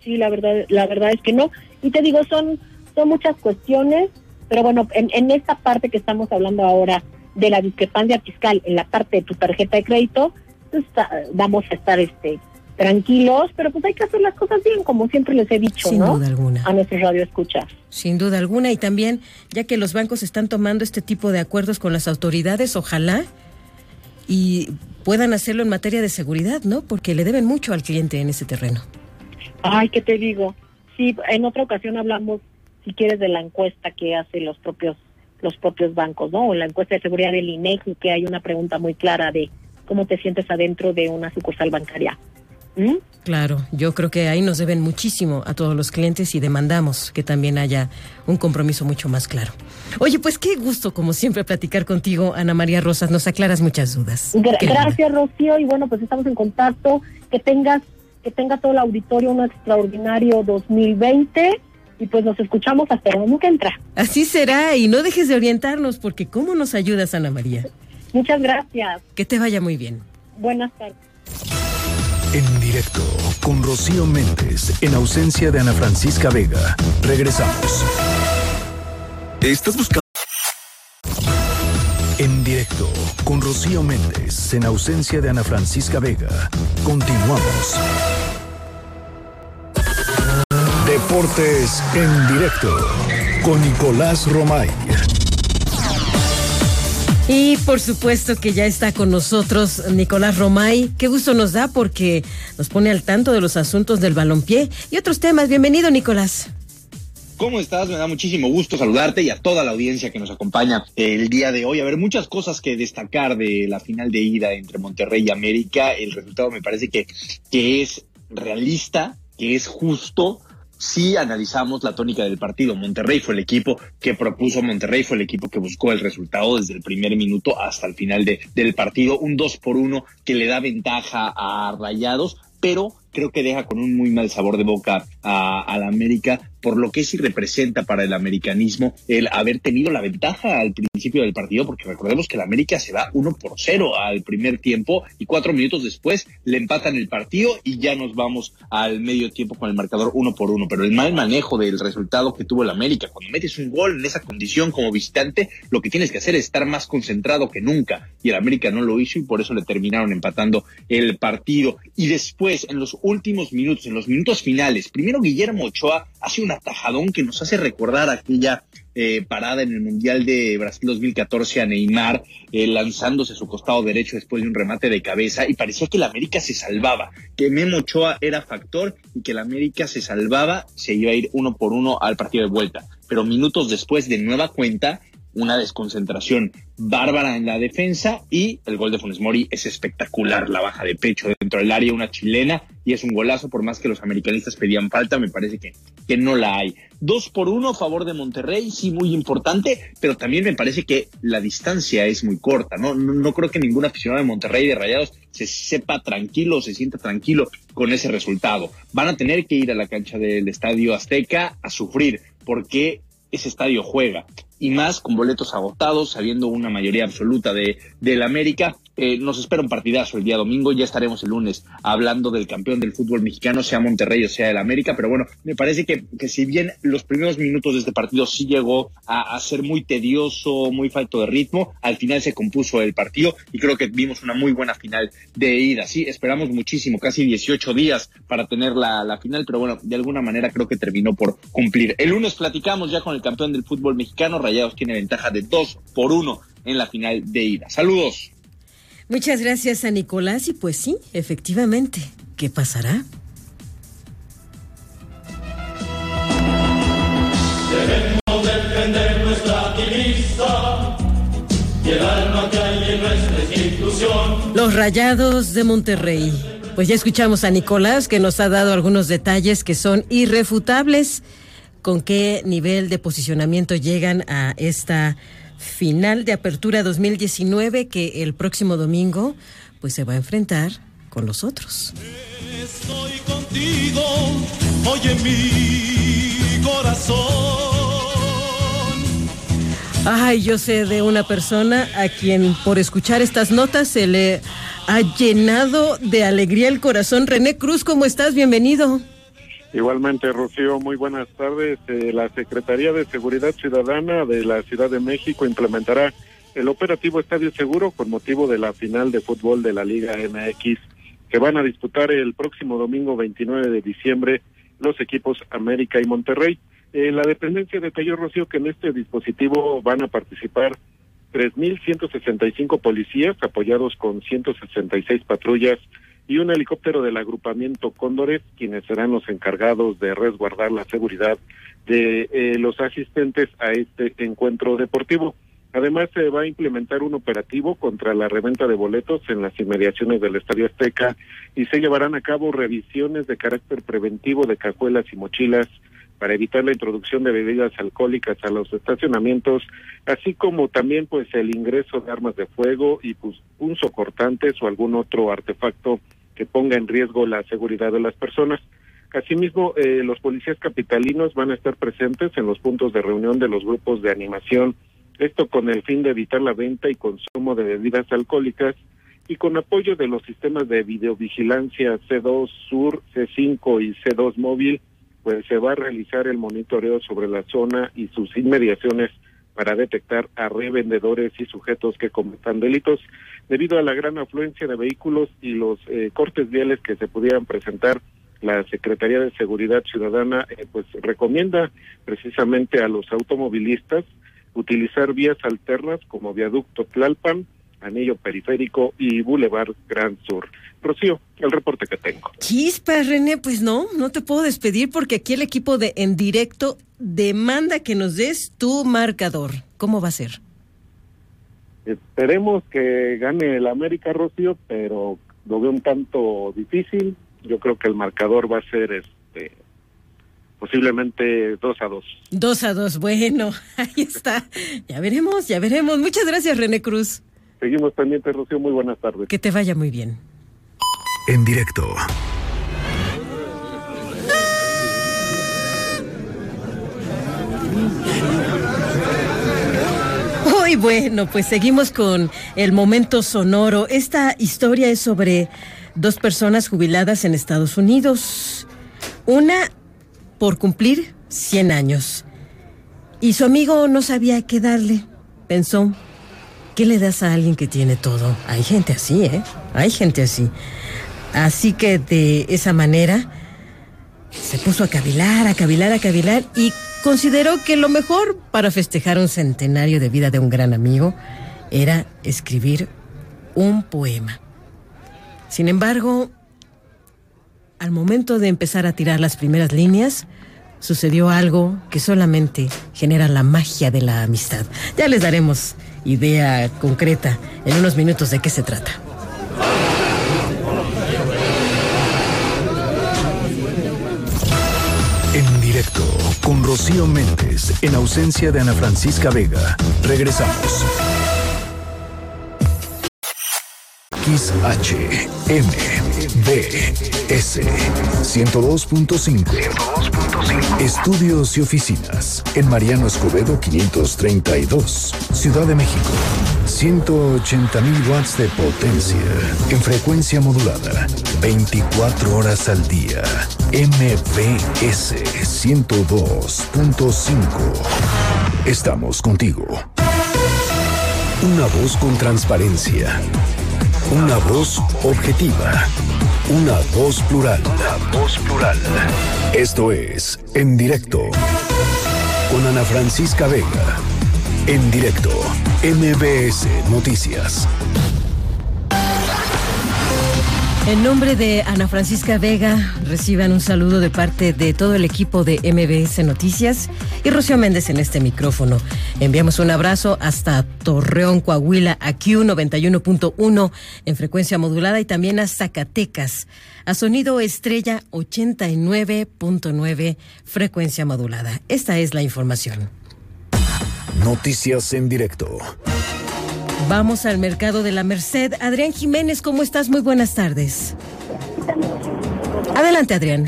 Sí, la verdad, la verdad es que no. Y te digo, son, son muchas cuestiones, pero bueno, en, en esta parte que estamos hablando ahora de la discrepancia fiscal en la parte de tu tarjeta de crédito, pues ah, vamos a estar este tranquilos, pero pues hay que hacer las cosas bien, como siempre les he dicho, Sin ¿no? duda alguna. A nuestros radioescuchas. Sin duda alguna. Y también, ya que los bancos están tomando este tipo de acuerdos con las autoridades, ojalá y puedan hacerlo en materia de seguridad, ¿no? Porque le deben mucho al cliente en ese terreno. Ay, ¿qué te digo? Sí, en otra ocasión hablamos, si quieres, de la encuesta que hacen los propios los propios bancos, ¿no? O la encuesta de seguridad del INEGI, que hay una pregunta muy clara de cómo te sientes adentro de una sucursal bancaria. ¿Mm? Claro, yo creo que ahí nos deben muchísimo a todos los clientes y demandamos que también haya un compromiso mucho más claro. Oye, pues qué gusto, como siempre, platicar contigo, Ana María Rosas. Nos aclaras muchas dudas. Gra- Qué linda. gracias, Rocío, y bueno, pues estamos en contacto. Que tengas, que tenga todo el auditorio un extraordinario 2020 y pues nos escuchamos hasta el año que entra. Así será y no dejes de orientarnos porque ¿cómo nos ayudas, Ana María? Muchas gracias. Que te vaya muy bien. Buenas tardes. En directo con Rocío Méndez, en ausencia de Ana Francisca Vega. Regresamos. ¿Estás buscando? En directo con Rocío Méndez, en ausencia de Ana Francisca Vega. Continuamos. Deportes en directo con Nicolás Romay. Y por supuesto que ya está con nosotros Nicolás Romay. Qué gusto nos da porque nos pone al tanto de los asuntos del balompié y otros temas. Bienvenido, Nicolás. ¿Cómo estás? Me da muchísimo gusto saludarte y a toda la audiencia que nos acompaña el día de hoy. A ver, muchas cosas que destacar de la final de ida entre Monterrey y América. El resultado me parece que, que es realista, que es justo, si analizamos la tónica del partido. Monterrey fue el equipo que propuso, Monterrey fue el equipo que buscó el resultado desde el primer minuto hasta el final de, del partido. Un 2 por 1 que le da ventaja a Rayados, pero creo que deja con un muy mal sabor de boca a, la América por lo que sí representa para el americanismo el haber tenido la ventaja al principio del partido, porque recordemos que el América se va uno por cero al primer tiempo y cuatro minutos después le empatan el partido y ya nos vamos al medio tiempo con el marcador uno por uno. Pero el mal manejo del resultado que tuvo el América, cuando metes un gol en esa condición como visitante, lo que tienes que hacer es estar más concentrado que nunca. Y el América no lo hizo y por eso le terminaron empatando el partido. Y después, en los últimos minutos, en los minutos finales, primero Guillermo Ochoa hace un atajadón que nos hace recordar aquella eh, parada en el Mundial de Brasil 2014 a Neymar, eh, lanzándose su costado derecho después de un remate de cabeza, y parecía que la América se salvaba, que Memo Ochoa era factor y que la América se salvaba, se iba a ir uno por uno al partido de vuelta. Pero minutos después, de nueva cuenta, una desconcentración bárbara en la defensa y el gol de Funes Mori es espectacular, la baja de pecho dentro del área, una chilena y es un golazo, por más que los americanistas pedían falta, me parece que, que no la hay. Dos por uno a favor de Monterrey, sí, muy importante, pero también me parece que la distancia es muy corta, ¿no? No, no creo que ningún aficionado de Monterrey de Rayados se sepa tranquilo, se sienta tranquilo con ese resultado. Van a tener que ir a la cancha del Estadio Azteca a sufrir, porque ese estadio juega y más con boletos agotados, sabiendo una mayoría absoluta de del América. Eh, nos espera un partidazo el día domingo, ya estaremos el lunes hablando del campeón del fútbol mexicano, sea Monterrey o sea el América, pero bueno, me parece que, que si bien los primeros minutos de este partido sí llegó a, a, ser muy tedioso, muy falto de ritmo, al final se compuso el partido y creo que vimos una muy buena final de ida, sí, esperamos muchísimo, casi 18 días para tener la, la final, pero bueno, de alguna manera creo que terminó por cumplir. El lunes platicamos ya con el campeón del fútbol mexicano, Rayados tiene ventaja de 2 por 1 en la final de ida. Saludos. Muchas gracias a Nicolás y pues sí, efectivamente, ¿qué pasará? Debemos defender nuestra divisa y el alma que hay en nuestra institución. Los Rayados de Monterrey. Pues ya escuchamos a Nicolás que nos ha dado algunos detalles que son irrefutables. ¿Con qué nivel de posicionamiento llegan a esta final de apertura 2019 que el próximo domingo pues se va a enfrentar con los otros. Estoy contigo, oye mi corazón. Ay, yo sé de una persona a quien por escuchar estas notas se le ha llenado de alegría el corazón. René Cruz, ¿cómo estás? Bienvenido. Igualmente, Rocío, muy buenas tardes. Eh, la Secretaría de Seguridad Ciudadana de la Ciudad de México implementará el operativo Estadio Seguro con motivo de la final de fútbol de la Liga MX que van a disputar el próximo domingo 29 de diciembre los equipos América y Monterrey. Eh, la dependencia detalló, Rocío, que en este dispositivo van a participar 3.165 policías apoyados con 166 patrullas y un helicóptero del agrupamiento Cóndores, quienes serán los encargados de resguardar la seguridad de eh, los asistentes a este encuentro deportivo. Además, se va a implementar un operativo contra la reventa de boletos en las inmediaciones del Estadio Azteca y se llevarán a cabo revisiones de carácter preventivo de cajuelas y mochilas para evitar la introducción de bebidas alcohólicas a los estacionamientos, así como también pues el ingreso de armas de fuego y pues punzocortantes o algún otro artefacto que ponga en riesgo la seguridad de las personas. Asimismo, eh, los policías capitalinos van a estar presentes en los puntos de reunión de los grupos de animación, esto con el fin de evitar la venta y consumo de bebidas alcohólicas y con apoyo de los sistemas de videovigilancia C2 Sur, C5 y C2 Móvil, pues se va a realizar el monitoreo sobre la zona y sus inmediaciones para detectar a revendedores y sujetos que cometan delitos. Debido a la gran afluencia de vehículos y los eh, cortes viales que se pudieran presentar, la Secretaría de Seguridad Ciudadana eh, pues recomienda precisamente a los automovilistas utilizar vías alternas como viaducto Tlalpan, Anillo Periférico y Boulevard Gran Sur. Rocío, el reporte que tengo. Chispa, René, pues no, no te puedo despedir porque aquí el equipo de En Directo demanda que nos des tu marcador. ¿Cómo va a ser? Esperemos que gane el América, Rocío, pero lo veo un tanto difícil. Yo creo que el marcador va a ser este posiblemente 2 a 2. 2 a 2, bueno, ahí está. Ya veremos, ya veremos. Muchas gracias, René Cruz. Seguimos pendientes, Rocío. Muy buenas tardes. Que te vaya muy bien. En directo. Muy bueno, pues seguimos con el momento sonoro. Esta historia es sobre dos personas jubiladas en Estados Unidos. Una por cumplir 100 años. Y su amigo no sabía qué darle. Pensó, ¿qué le das a alguien que tiene todo? Hay gente así, ¿eh? Hay gente así. Así que de esa manera se puso a cavilar, a cavilar, a cavilar y consideró que lo mejor para festejar un centenario de vida de un gran amigo era escribir un poema. Sin embargo, al momento de empezar a tirar las primeras líneas, sucedió algo que solamente genera la magia de la amistad. Ya les daremos idea concreta en unos minutos de qué se trata. Con Rocío Méndez en ausencia de Ana Francisca Vega. Regresamos. XH M B S 102.5 Estudios y oficinas en Mariano Escobedo 532 Ciudad de México 180 mil watts de potencia en frecuencia modulada 24 horas al día MBS 102.5 Estamos contigo una voz con transparencia una voz objetiva. Una voz plural. Una voz plural. Esto es En Directo. Con Ana Francisca Vega. En directo. MBS Noticias. En nombre de Ana Francisca Vega, reciban un saludo de parte de todo el equipo de MBS Noticias y Rocío Méndez en este micrófono. Enviamos un abrazo hasta Torreón, Coahuila, a Q91.1 en frecuencia modulada y también a Zacatecas, a Sonido Estrella 89.9 frecuencia modulada. Esta es la información. Noticias en directo. Vamos al mercado de la Merced. Adrián Jiménez, ¿cómo estás? Muy buenas tardes. Adelante, Adrián.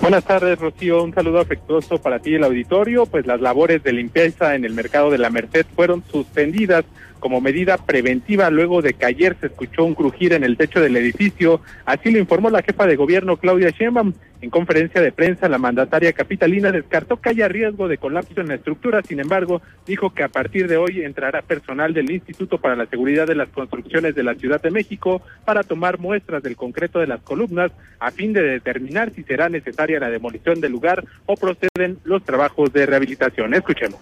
Buenas tardes, Rocío. Un saludo afectuoso para ti y el auditorio. Pues las labores de limpieza en el mercado de la Merced fueron suspendidas como medida preventiva luego de que ayer se escuchó un crujir en el techo del edificio. Así lo informó la jefa de gobierno Claudia Sheinbaum. En conferencia de prensa, la mandataria capitalina descartó que haya riesgo de colapso en la estructura. Sin embargo, dijo que a partir de hoy entrará personal del Instituto para la Seguridad de las Construcciones de la Ciudad de México para tomar muestras del concreto de las columnas a fin de determinar si será necesaria la demolición del lugar o proceden los trabajos de rehabilitación. Escuchemos.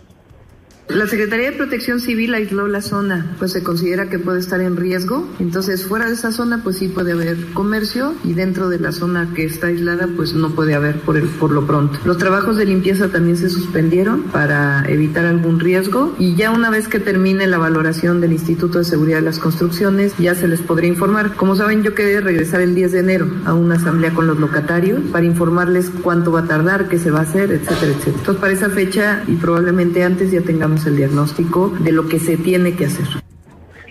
La Secretaría de Protección Civil aisló la zona, pues se considera que puede estar en riesgo. Entonces, fuera de esa zona, pues sí puede haber comercio y dentro de la zona que está aislada, pues no puede haber por, el, por lo pronto. Los trabajos de limpieza también se suspendieron para evitar algún riesgo y ya una vez que termine la valoración del Instituto de Seguridad de las Construcciones, ya se les podría informar. Como saben, yo quería regresar el 10 de enero a una asamblea con los locatarios para informarles cuánto va a tardar, qué se va a hacer, etcétera, etcétera. Entonces, para esa fecha y probablemente antes ya tengamos el diagnóstico de lo que se tiene que hacer.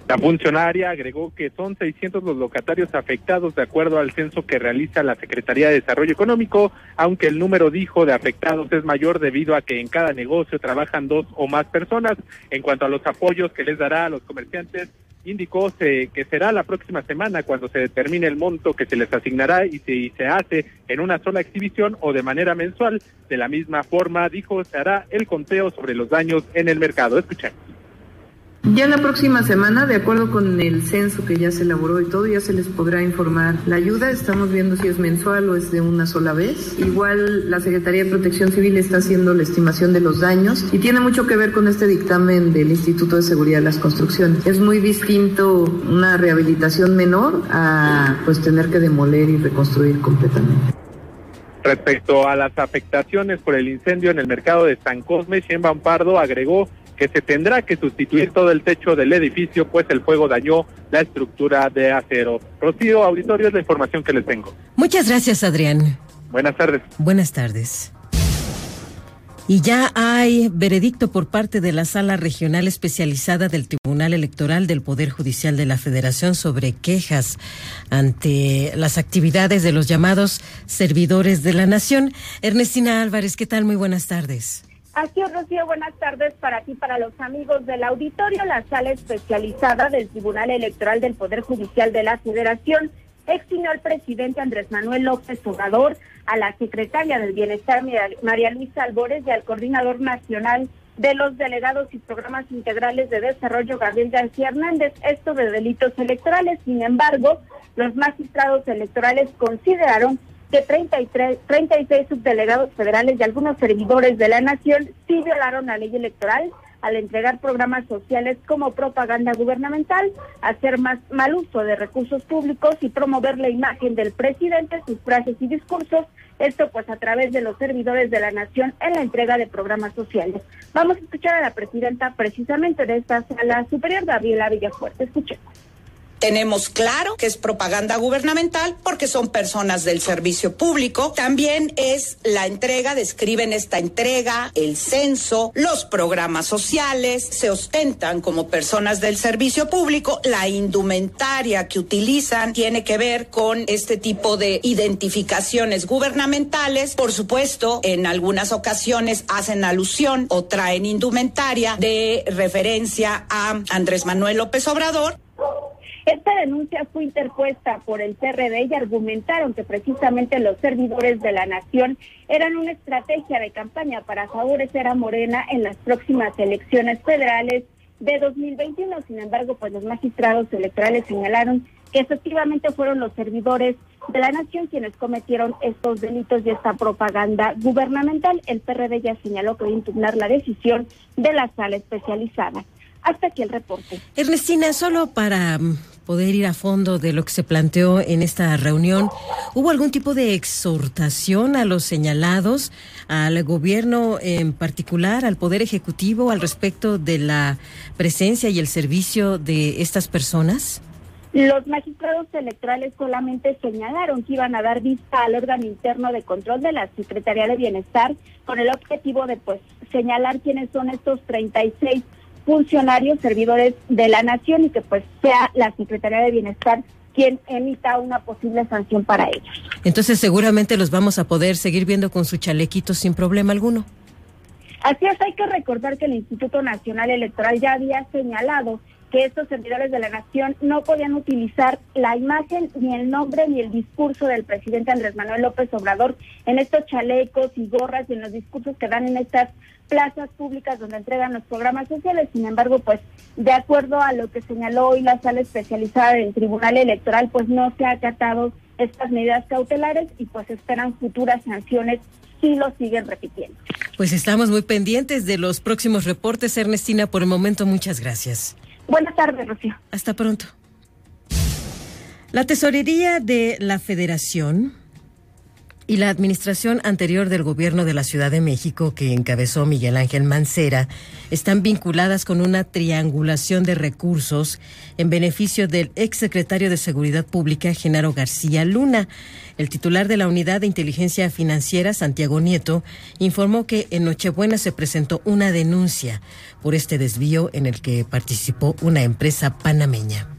La funcionaria agregó que son 600 los locatarios afectados de acuerdo al censo que realiza la Secretaría de Desarrollo Económico, aunque el número dijo de afectados es mayor debido a que en cada negocio trabajan dos o más personas. En cuanto a los apoyos que les dará a los comerciantes, indicó que será la próxima semana cuando se determine el monto que se les asignará y si se hace en una sola exhibición o de manera mensual. De la misma forma, dijo, se hará el conteo sobre los daños en el mercado. Escuchemos. Ya la próxima semana, de acuerdo con el censo que ya se elaboró y todo, ya se les podrá informar la ayuda. Estamos viendo si es mensual o es de una sola vez. Igual la Secretaría de Protección Civil está haciendo la estimación de los daños y tiene mucho que ver con este dictamen del Instituto de Seguridad de las Construcciones. Es muy distinto una rehabilitación menor a pues tener que demoler y reconstruir completamente. Respecto a las afectaciones por el incendio en el mercado de San Cosme, Shen Pardo agregó que se tendrá que sustituir todo el techo del edificio, pues el fuego dañó la estructura de acero. Rocío, auditorio, es la información que les tengo. Muchas gracias, Adrián. Buenas tardes. Buenas tardes. Y ya hay veredicto por parte de la Sala Regional Especializada del Tribunal Electoral del Poder Judicial de la Federación sobre quejas ante las actividades de los llamados servidores de la Nación. Ernestina Álvarez, ¿qué tal? Muy buenas tardes. Así es, Rocío, buenas tardes para ti, para los amigos del auditorio. La sala especializada del Tribunal Electoral del Poder Judicial de la Federación eximió al presidente Andrés Manuel López Obrador, a la secretaria del Bienestar María Luisa Albores y al coordinador nacional de los delegados y programas integrales de desarrollo Gabriel García Hernández, esto de delitos electorales. Sin embargo, los magistrados electorales consideraron que 33, 36 subdelegados federales y algunos servidores de la nación sí violaron la ley electoral al entregar programas sociales como propaganda gubernamental, hacer más mal uso de recursos públicos y promover la imagen del presidente, sus frases y discursos, esto pues a través de los servidores de la nación en la entrega de programas sociales. Vamos a escuchar a la presidenta precisamente de esta sala superior, Gabriela Villafuerte. Escuchemos. Tenemos claro que es propaganda gubernamental porque son personas del servicio público. También es la entrega, describen esta entrega, el censo, los programas sociales, se ostentan como personas del servicio público. La indumentaria que utilizan tiene que ver con este tipo de identificaciones gubernamentales. Por supuesto, en algunas ocasiones hacen alusión o traen indumentaria de referencia a Andrés Manuel López Obrador. Esta denuncia fue interpuesta por el PRD y argumentaron que precisamente los servidores de la nación eran una estrategia de campaña para favorecer a Morena en las próximas elecciones federales de 2021. Sin embargo, pues los magistrados electorales señalaron que efectivamente fueron los servidores de la nación quienes cometieron estos delitos y esta propaganda gubernamental. El PRD ya señaló que va a impugnar la decisión de la sala especializada. Hasta aquí el reporte. Ernestina, solo para poder ir a fondo de lo que se planteó en esta reunión, ¿hubo algún tipo de exhortación a los señalados, al gobierno en particular, al Poder Ejecutivo, al respecto de la presencia y el servicio de estas personas? Los magistrados electorales solamente señalaron que iban a dar vista al órgano interno de control de la Secretaría de Bienestar con el objetivo de pues señalar quiénes son estos 36 funcionarios, servidores de la nación y que pues sea la Secretaría de Bienestar quien emita una posible sanción para ellos. Entonces seguramente los vamos a poder seguir viendo con su chalequito sin problema alguno. Así es, hay que recordar que el Instituto Nacional Electoral ya había señalado que estos servidores de la nación no podían utilizar la imagen, ni el nombre, ni el discurso del presidente Andrés Manuel López Obrador en estos chalecos y gorras y en los discursos que dan en estas plazas públicas donde entregan los programas sociales. Sin embargo, pues de acuerdo a lo que señaló hoy la sala especializada del Tribunal Electoral, pues no se ha acatado estas medidas cautelares y pues esperan futuras sanciones si lo siguen repitiendo. Pues estamos muy pendientes de los próximos reportes, Ernestina. Por el momento, muchas gracias. Buenas tardes, Rocío. Hasta pronto. La tesorería de la Federación y la administración anterior del gobierno de la Ciudad de México, que encabezó Miguel Ángel Mancera, están vinculadas con una triangulación de recursos en beneficio del exsecretario de Seguridad Pública, Genaro García Luna. El titular de la Unidad de Inteligencia Financiera, Santiago Nieto, informó que en Nochebuena se presentó una denuncia por este desvío en el que participó una empresa panameña.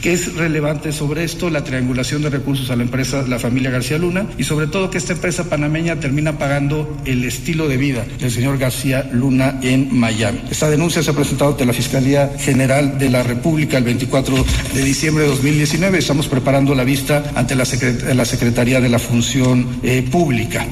¿Qué es relevante sobre esto? La triangulación de recursos a la empresa, la familia García Luna, y sobre todo que esta empresa panameña termina pagando el estilo de vida del señor García Luna en Miami. Esta denuncia se ha presentado ante la Fiscalía General de la República el 24 de diciembre de 2019. Estamos preparando la vista ante la, Secretaría de la Función eh, Pública.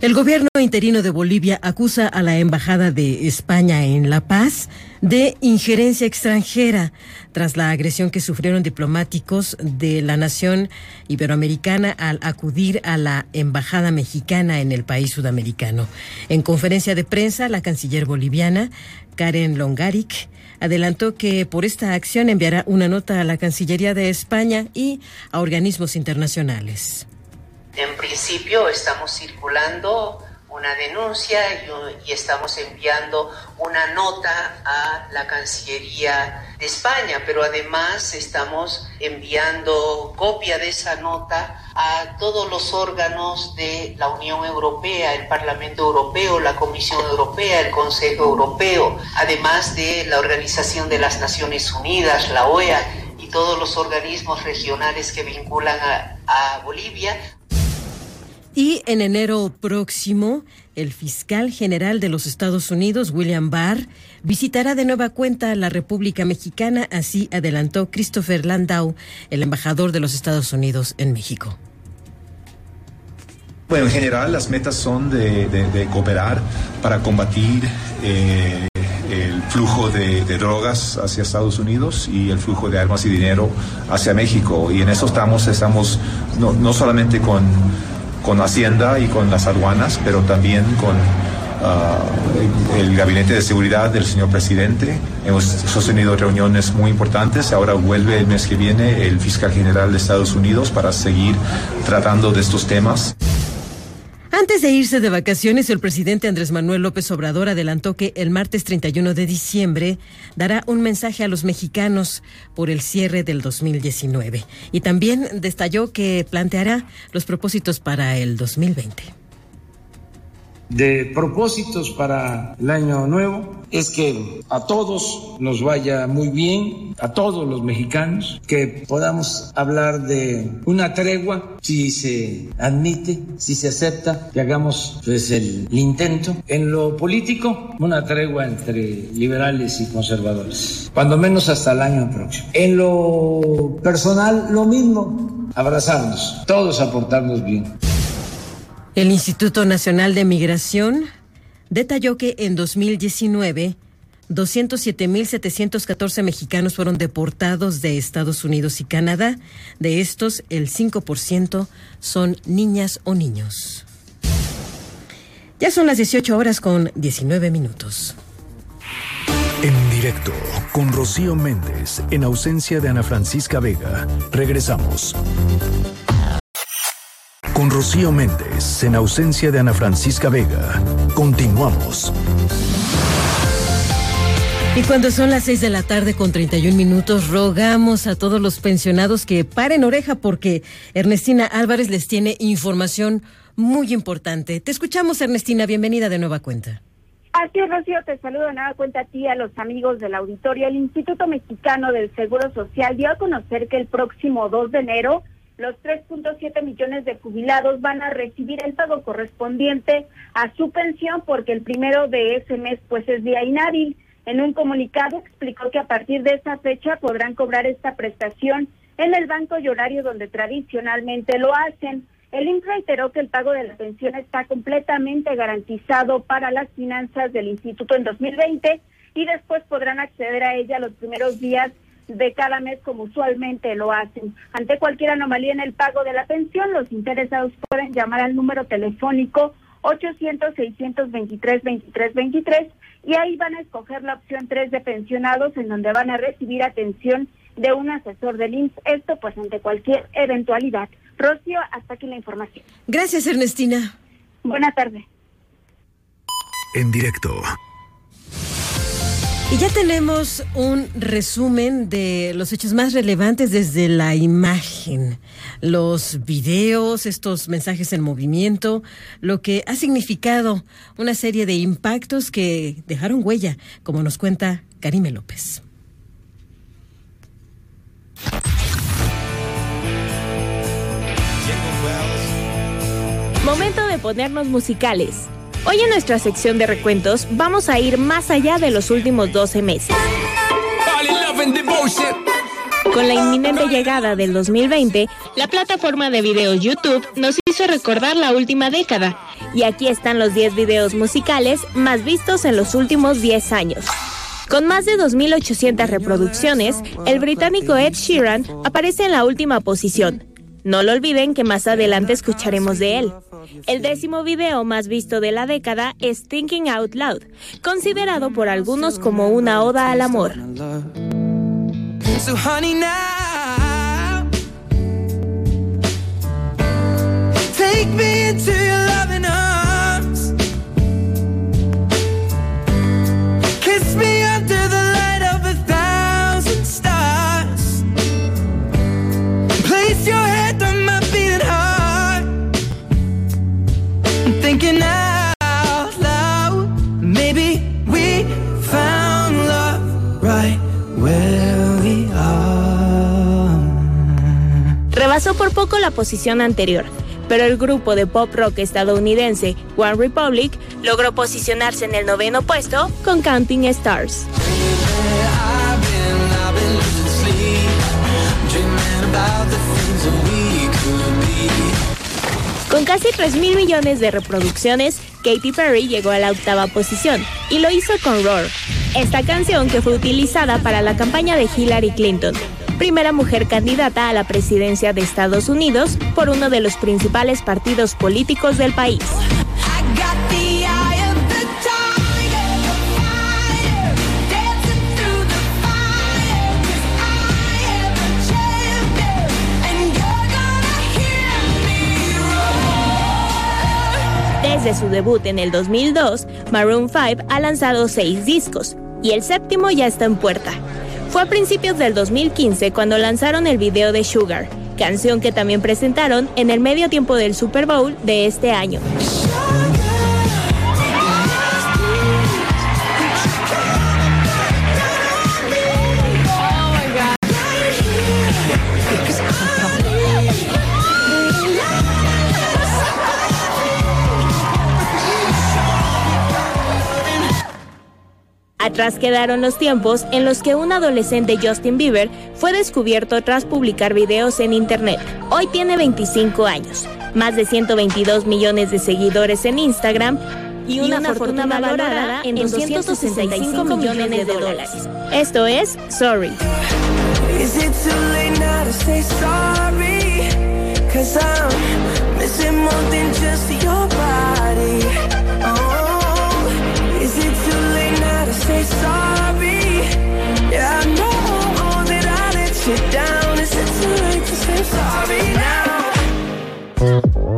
El gobierno interino de Bolivia acusa a la Embajada de España en La Paz de injerencia extranjera tras la agresión que sufrieron diplomáticos de la nación iberoamericana al acudir a la Embajada mexicana en el país sudamericano. En conferencia de prensa, la canciller boliviana, Karen Longaric, adelantó que por esta acción enviará una nota a la Cancillería de España y a organismos internacionales. En principio estamos circulando una denuncia y, estamos enviando una nota a la Cancillería de España, pero además estamos enviando copia de esa nota a todos los órganos de la Unión Europea, el Parlamento Europeo, la Comisión Europea, el Consejo Europeo, además de la Organización de las Naciones Unidas, la OEA y todos los organismos regionales que vinculan a Bolivia y en enero próximo, el fiscal general de los Estados Unidos, William Barr, visitará de nueva cuenta la República Mexicana, así adelantó Christopher Landau, el embajador de los Estados Unidos en México. Bueno, en general las metas son de, cooperar para combatir eh, el flujo de, drogas hacia Estados Unidos y el flujo de armas y dinero hacia México. Y en eso estamos, estamos no solamente con con Hacienda y con las aduanas, pero también con ah, el gabinete de seguridad del señor presidente. Hemos sostenido reuniones muy importantes. Ahora vuelve el mes que viene el fiscal general de Estados Unidos para seguir tratando de estos temas. Antes de irse de vacaciones, el presidente Andrés Manuel López Obrador adelantó que el martes 31 de diciembre dará un mensaje a los mexicanos por el cierre del 2019 y también destalló que planteará los propósitos para el 2020 de propósitos para el año nuevo es que a todos nos vaya muy bien, a todos los mexicanos, que podamos hablar de una tregua, si se admite, si se acepta, que hagamos pues, el intento. En lo político, una tregua entre liberales y conservadores, cuando menos hasta el año próximo. En lo personal, lo mismo, abrazarnos, todos aportarnos bien. El Instituto Nacional de Migración detalló que en 2019 207.714 mexicanos fueron deportados de Estados Unidos y Canadá. De estos, el 5% son niñas o niños. Ya son las 18 horas con 19 minutos. En directo con Rocío Méndez, en ausencia de Ana Francisca Vega. Regresamos con Rocío Méndez en ausencia de Ana Francisca Vega. Continuamos. Y cuando son las 6 de la tarde con 31 minutos, rogamos a todos los pensionados que paren oreja porque Ernestina Álvarez les tiene información muy importante. Te escuchamos, Ernestina. Bienvenida de nueva cuenta. Así es, Rocío, te saludo de nueva cuenta a ti a los amigos del auditorio. El Instituto Mexicano del Seguro Social dio a conocer que el próximo 2 de enero los 3.7 millones de jubilados van a recibir el pago correspondiente a su pensión porque el primero de ese mes pues es día inhábil. En un comunicado explicó que a partir de esa fecha podrán cobrar esta prestación en el banco y horario donde tradicionalmente lo hacen. El INS reiteró que el pago de la pensión está completamente garantizado para las finanzas del instituto en 2020 y después podrán acceder a ella los primeros días de cada mes como usualmente lo hacen. Ante cualquier anomalía en el pago de la pensión, los interesados pueden llamar al número telefónico 800-623-2323 y ahí van a escoger la opción 3 de pensionados en donde van a recibir atención de un asesor del IMSS. Esto pues ante cualquier eventualidad. Rocío, hasta aquí la información. Gracias, Ernestina. Buena tarde. En directo y ya tenemos un resumen de los hechos más relevantes desde la imagen, los videos, estos mensajes en movimiento, lo que ha significado una serie de impactos que dejaron huella, como nos cuenta Karime López. Momento de ponernos musicales. Hoy en nuestra sección de recuentos vamos a ir más allá de los últimos 12 meses. Con la inminente llegada del 2020, la plataforma de videos YouTube nos hizo recordar la última década. Y aquí están los 10 videos musicales más vistos en los últimos 10 años. Con más de 2.800 reproducciones, el británico Ed Sheeran aparece en la última posición. No lo olviden que más adelante escucharemos de él. El décimo video más visto de la década es Thinking Out Loud, considerado por algunos como una oda al amor. Thinking out loud. Maybe we found love right where we are. Rebasó por poco la posición anterior, pero el grupo de pop rock estadounidense One Republic logró posicionarse en el noveno puesto con Counting Stars. I've been, I've been Con casi 3 mil millones de reproducciones, Katy Perry llegó a la octava posición y lo hizo con Roar, esta canción que fue utilizada para la campaña de Hillary Clinton, primera mujer candidata a la presidencia de Estados Unidos por uno de los principales partidos políticos del país. Desde su debut en el 2002, Maroon 5 ha lanzado seis discos y el séptimo ya está en puerta. Fue a principios del 2015 cuando lanzaron el video de Sugar, canción que también presentaron en el medio tiempo del Super Bowl de este año. Atrás quedaron los tiempos en los que un adolescente Justin Bieber fue descubierto tras publicar videos en Internet. Hoy tiene 25 años, más de 122 millones de seguidores en Instagram y una, fortuna valorada en 265 millones de dólares. Esto es Sorry.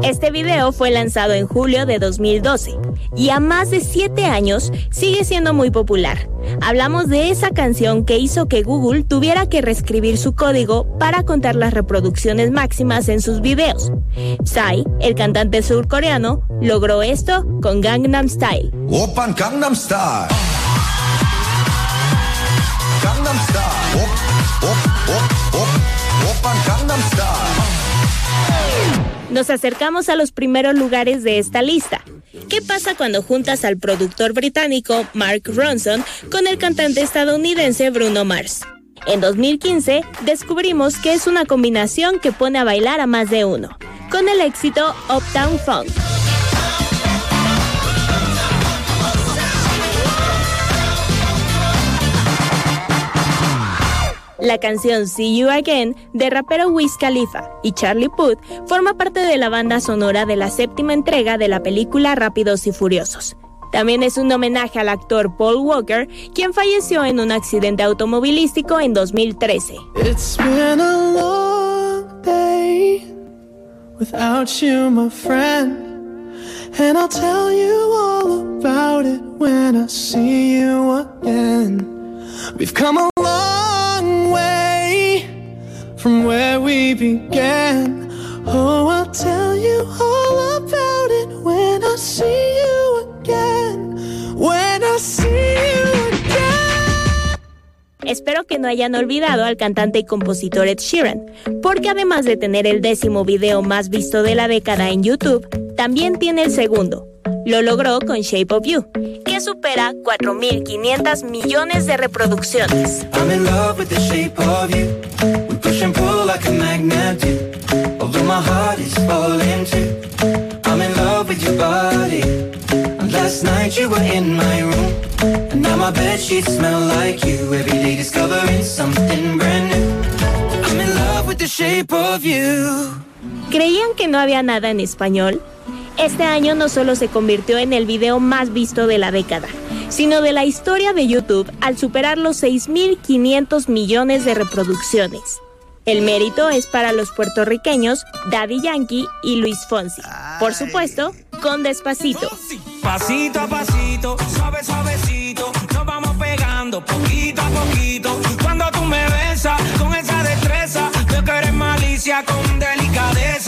Este video fue lanzado en julio de 2012 y a más de 7 años sigue siendo muy popular. Hablamos de esa canción que hizo que Google tuviera que reescribir su código para contar las reproducciones máximas en sus videos. Psy, el cantante surcoreano, logró esto con Gangnam Style. Open Gangnam Style. Nos acercamos a los primeros lugares de esta lista. ¿Qué pasa cuando juntas al productor británico Mark Ronson con el cantante estadounidense Bruno Mars? En 2015 descubrimos que es una combinación que pone a bailar a más de uno, con el éxito Uptown Funk. La canción See You Again de rapero Wiz Khalifa y Charlie Puth forma parte de la banda sonora de la séptima entrega de la película Rápidos y Furiosos. También es un homenaje al actor Paul Walker, quien falleció en un accidente automovilístico en 2013. It's been a long day without you, my friend. And I'll tell you all about it when I see you again. We've come a long way from where we began. Oh, I'll tell you all about it when I see you again. When I see you. Espero que no hayan olvidado al cantante y compositor Ed Sheeran, porque además de tener el décimo video más visto de la década en YouTube, también tiene el segundo. Lo logró con Shape of You, que supera 4.500 millones de reproducciones. I'm in love with the shape of you. We push and pull like a magnet do. Although my heart is falling too. I'm in love with your body. And last night you were in my room. And now my bed sheets smell like you. Every day discovering something brand new. I'm in love with the shape of you. ¿Creían que no había nada en español? Este año no solo se convirtió en el video más visto de la década, sino de la historia de YouTube al superar los 6.500 millones de reproducciones. El mérito es para los puertorriqueños Daddy Yankee y Luis Fonsi. Por supuesto, con Despacito. Pasito a pasito, suave suavecito, nos vamos pegando poquito a poquito. Cuando tú me besas con esa destreza, yo que eres malicia con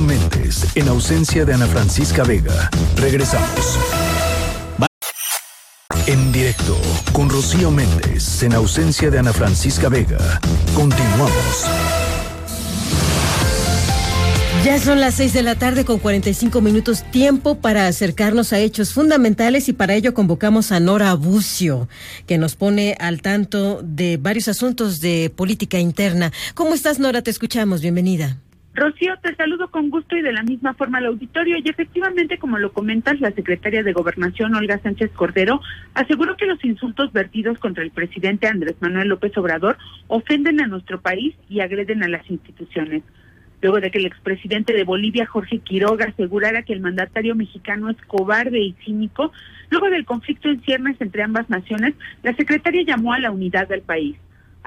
Méndez, en ausencia de Ana Francisca Vega. Regresamos. En directo con Rocío Méndez, en ausencia de Ana Francisca Vega. Continuamos. Ya son las 6 de la tarde con 45 minutos tiempo para acercarnos a hechos fundamentales y para ello convocamos a Nora Bucio, que nos pone al tanto de varios asuntos de política interna. ¿Cómo estás, Nora? Te escuchamos. Bienvenida. Rocío, te saludo con gusto y de la misma forma al auditorio. Y efectivamente, como lo comentas, la secretaria de Gobernación, Olga Sánchez Cordero, aseguró que los insultos vertidos contra el presidente Andrés Manuel López Obrador ofenden a nuestro país y agreden a las instituciones. Luego de que el expresidente de Bolivia, Jorge Quiroga, asegurara que el mandatario mexicano es cobarde y cínico, luego del conflicto en ciernes entre ambas naciones, la secretaria llamó a la unidad del país.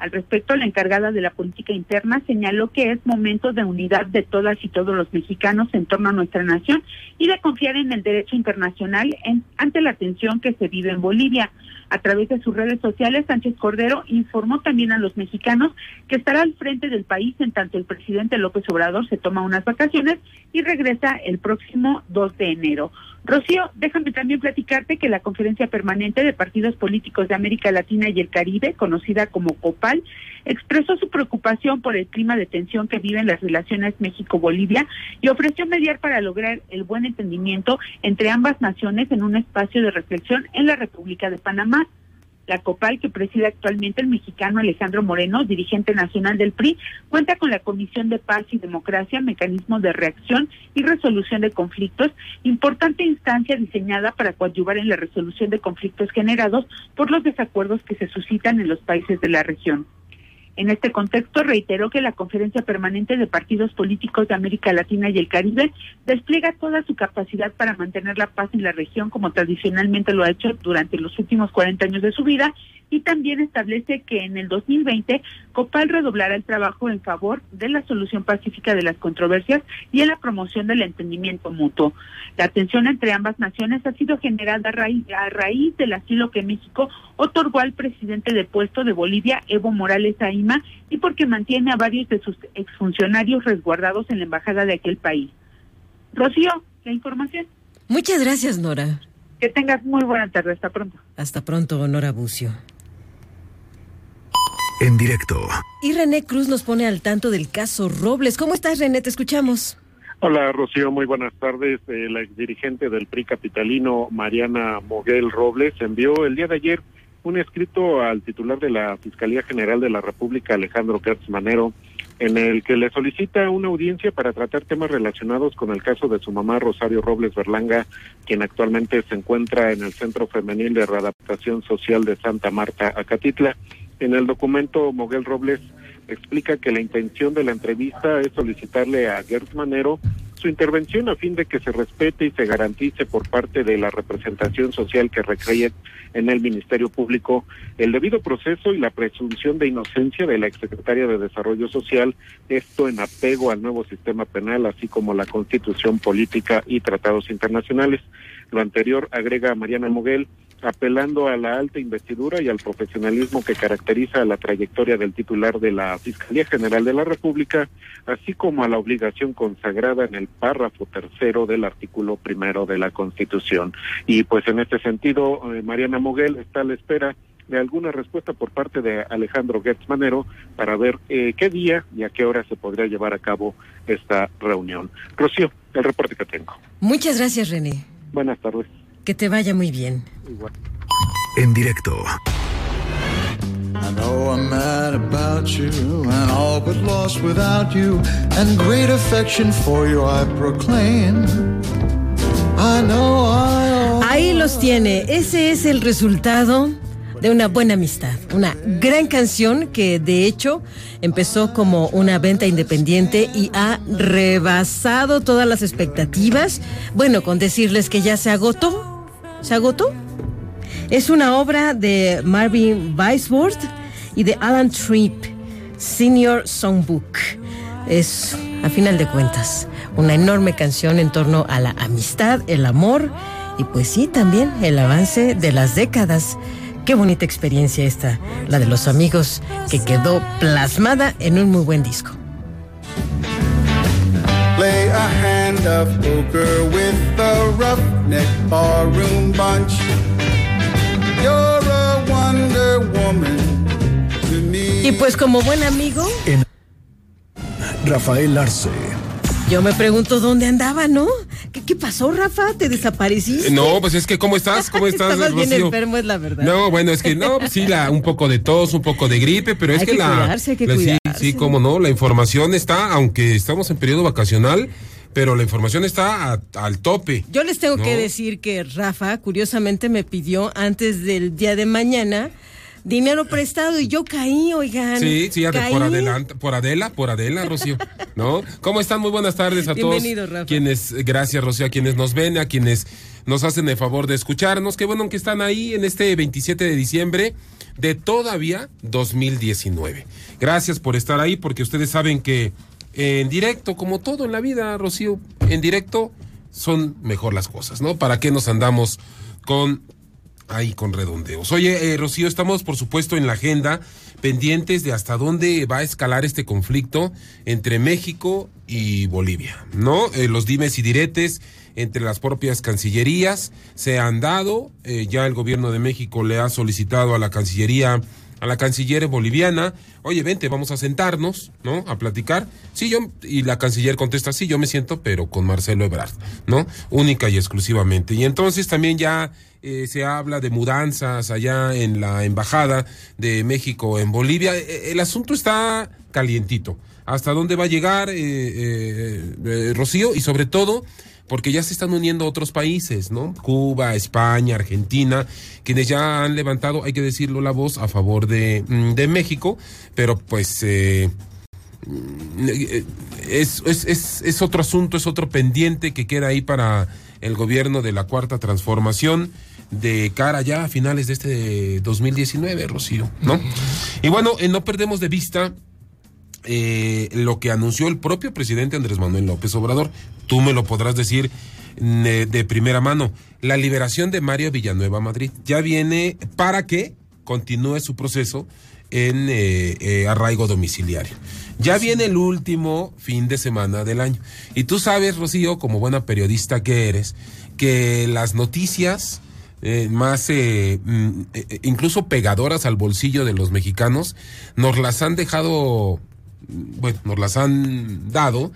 Al respecto, la encargada de la política interna señaló que es momento de unidad de todas y todos los mexicanos en torno a nuestra nación y de confiar en el derecho internacional en- ante la tensión que se vive en Bolivia. A través de sus redes sociales, Sánchez Cordero informó también a los mexicanos que estará al frente del país en tanto el presidente López Obrador se toma unas vacaciones y regresa el próximo 2 de enero. Rocío, déjame también platicarte que la Conferencia Permanente de Partidos Políticos de América Latina y el Caribe, conocida como COPAL, expresó su preocupación por el clima de tensión que viven las relaciones México-Bolivia y ofreció mediar para lograr el buen entendimiento entre ambas naciones en un espacio de reflexión en la República de Panamá. La COPAL, que preside actualmente el mexicano Alejandro Moreno, dirigente nacional del PRI, cuenta con la Comisión de Paz y Democracia, Mecanismo de Reacción y Resolución de Conflictos, importante instancia diseñada para coadyuvar en la resolución de conflictos generados por los desacuerdos que se suscitan en los países de la región. En este contexto, reiteró que la Conferencia Permanente de Partidos Políticos de América Latina y el Caribe despliega toda su capacidad para mantener la paz en la región como tradicionalmente lo ha hecho durante los últimos 40 años de su vida y también establece que en el 2020 COPAL redoblará el trabajo en favor de la solución pacífica de las controversias y en la promoción del entendimiento mutuo. La tensión entre ambas naciones ha sido generada a raíz, a raíz del asilo que México otorgó al presidente de puesto de Bolivia, Evo Morales Aima, y porque mantiene a varios de sus exfuncionarios resguardados en la embajada de aquel país. Rocío, la información. Muchas gracias, Nora. Que tengas muy buena tarde. Hasta pronto. Hasta pronto, Nora Bucio. En directo. Y René Cruz nos pone al tanto del caso Robles. ¿Cómo estás, René? Te escuchamos. Hola Rocío, muy buenas tardes. Eh, la exdirigente del PRI capitalino, Mariana Moguel Robles, envió el día de ayer un escrito al titular de la Fiscalía General de la República, Alejandro Gertz Manero, en el que le solicita una audiencia para tratar temas relacionados con el caso de su mamá Rosario Robles Berlanga, quien actualmente se encuentra en el Centro Femenil de Readaptación Social de Santa Marta, Acatitla. En el documento, Moguel Robles explica que la intención de la entrevista es solicitarle a Gertz Manero su intervención a fin de que se respete y se garantice por parte de la representación social que recae en el Ministerio Público el debido proceso y la presunción de inocencia de la exsecretaria de Desarrollo Social, esto en apego al nuevo sistema penal, así como la constitución política y tratados internacionales. Lo anterior agrega Mariana Moguel, apelando a la alta investidura y al profesionalismo que caracteriza la trayectoria del titular de la Fiscalía General de la República, así como a la obligación consagrada en el párrafo tercero del artículo primero de la Constitución. Y pues en este sentido, eh, Mariana Moguel está a la espera de alguna respuesta por parte de Alejandro Gertz Manero para ver eh, qué día y a qué hora se podría llevar a cabo esta reunión. Rocío, el reporte que tengo. Muchas gracias, René. Buenas tardes. Que te vaya muy bien. Igual. En directo. I know I'm mad about you and all but lost without you, and great affection for you I proclaim. I know I. Ahí los tiene. Ese es el resultado de una buena amistad. Una gran canción que de hecho empezó como una venta independiente y ha rebasado todas las expectativas. Bueno, con decirles que ya se agotó. ¿Se agotó? Es una obra de Marvin Weisworth y de Alan Tripp, Senior Songbook. Es, a final de cuentas, una enorme canción en torno a la amistad, el amor y pues sí, también el avance de las décadas. Qué bonita experiencia esta, la de los amigos, que quedó plasmada en un muy buen disco. Play a hand of poker with the roughneck barroom bunch. You're a Wonder Woman to me. Y pues como buen amigo, En Rafael Arce. Yo me pregunto dónde andaba, ¿no? ¿Qué, qué pasó, Rafa? ¿Te desapareciste? No, pues es que, ¿cómo estás? ¿Cómo estás, Estabas bien enfermo, es la verdad. No, bueno, es que no, pues sí, la, un poco de tos, un poco de gripe, pero es Hay que, que la. cuidarse, hay que la- sí, sí, cómo no, la información está, aunque estamos en periodo vacacional, pero la información está a- al tope. Yo les tengo No. que decir que Rafa, curiosamente, me pidió antes del día de mañana dinero prestado y yo caí, oigan. Sí, sí, caí. por adelante, por Adela, por Adela, Rocío, ¿no? ¿Cómo están? Muy buenas tardes a Bienvenido, todos. Rafa. Quienes, gracias, Rocío, a quienes nos ven, a quienes nos hacen el favor de escucharnos. Qué bueno que están ahí en este 27 de diciembre de todavía 2019. Gracias por estar ahí, porque ustedes saben que en directo, como todo en la vida, Rocío, en directo son mejor las cosas, ¿no? ¿Para qué nos andamos con ahí con redondeos. Oye, eh, Rocío, estamos por supuesto en la agenda pendientes de hasta dónde va a escalar este conflicto entre México y Bolivia, ¿no? Eh, los dimes y diretes entre las propias cancillerías se han dado, eh, ya el gobierno de México le ha solicitado a la Cancillería a la canciller boliviana, oye, vente, vamos a sentarnos, ¿no? A platicar. Sí, yo, y la canciller contesta, sí, yo me siento, pero con Marcelo Ebrard, ¿no? Única y exclusivamente. Y entonces también ya eh, se habla de mudanzas allá en la embajada de México en Bolivia. Eh, El asunto está calientito. ¿Hasta dónde va a llegar, eh, eh, eh, Rocío? Y sobre todo, porque ya se están uniendo otros países, ¿no? Cuba, España, Argentina, quienes ya han levantado, hay que decirlo, la voz a favor de, mm, de México, pero pues eh, mm, eh, es, es, es, es otro asunto, es otro pendiente que queda ahí para el gobierno de la cuarta transformación de cara ya a finales de este 2019, Rocío, ¿no? Y bueno, eh, no perdemos de vista eh, lo que anunció el propio presidente Andrés Manuel López Obrador. Tú me lo podrás decir de primera mano. La liberación de Mario Villanueva Madrid ya viene para que continúe su proceso en eh, eh, arraigo domiciliario. Ya viene el último fin de semana del año. Y tú sabes, Rocío, como buena periodista que eres, que las noticias eh, más mm, incluso pegadoras al bolsillo de los mexicanos nos las han dejado bueno, nos las han dado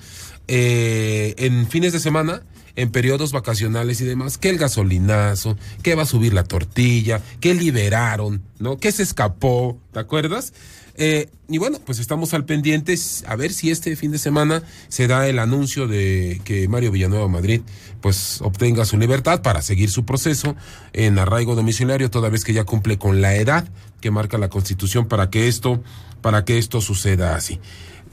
eh, en fines de semana en periodos vacacionales y demás, que el gasolinazo, que va a subir la tortilla, que liberaron, ¿no? Que se escapó, ¿te acuerdas? Eh, y bueno, pues estamos al pendiente a ver si este fin de semana se da el anuncio de que Mario Villanueva Madrid pues obtenga su libertad para seguir su proceso en arraigo domiciliario toda vez que ya cumple con la edad que marca la Constitución para que esto para que esto suceda así.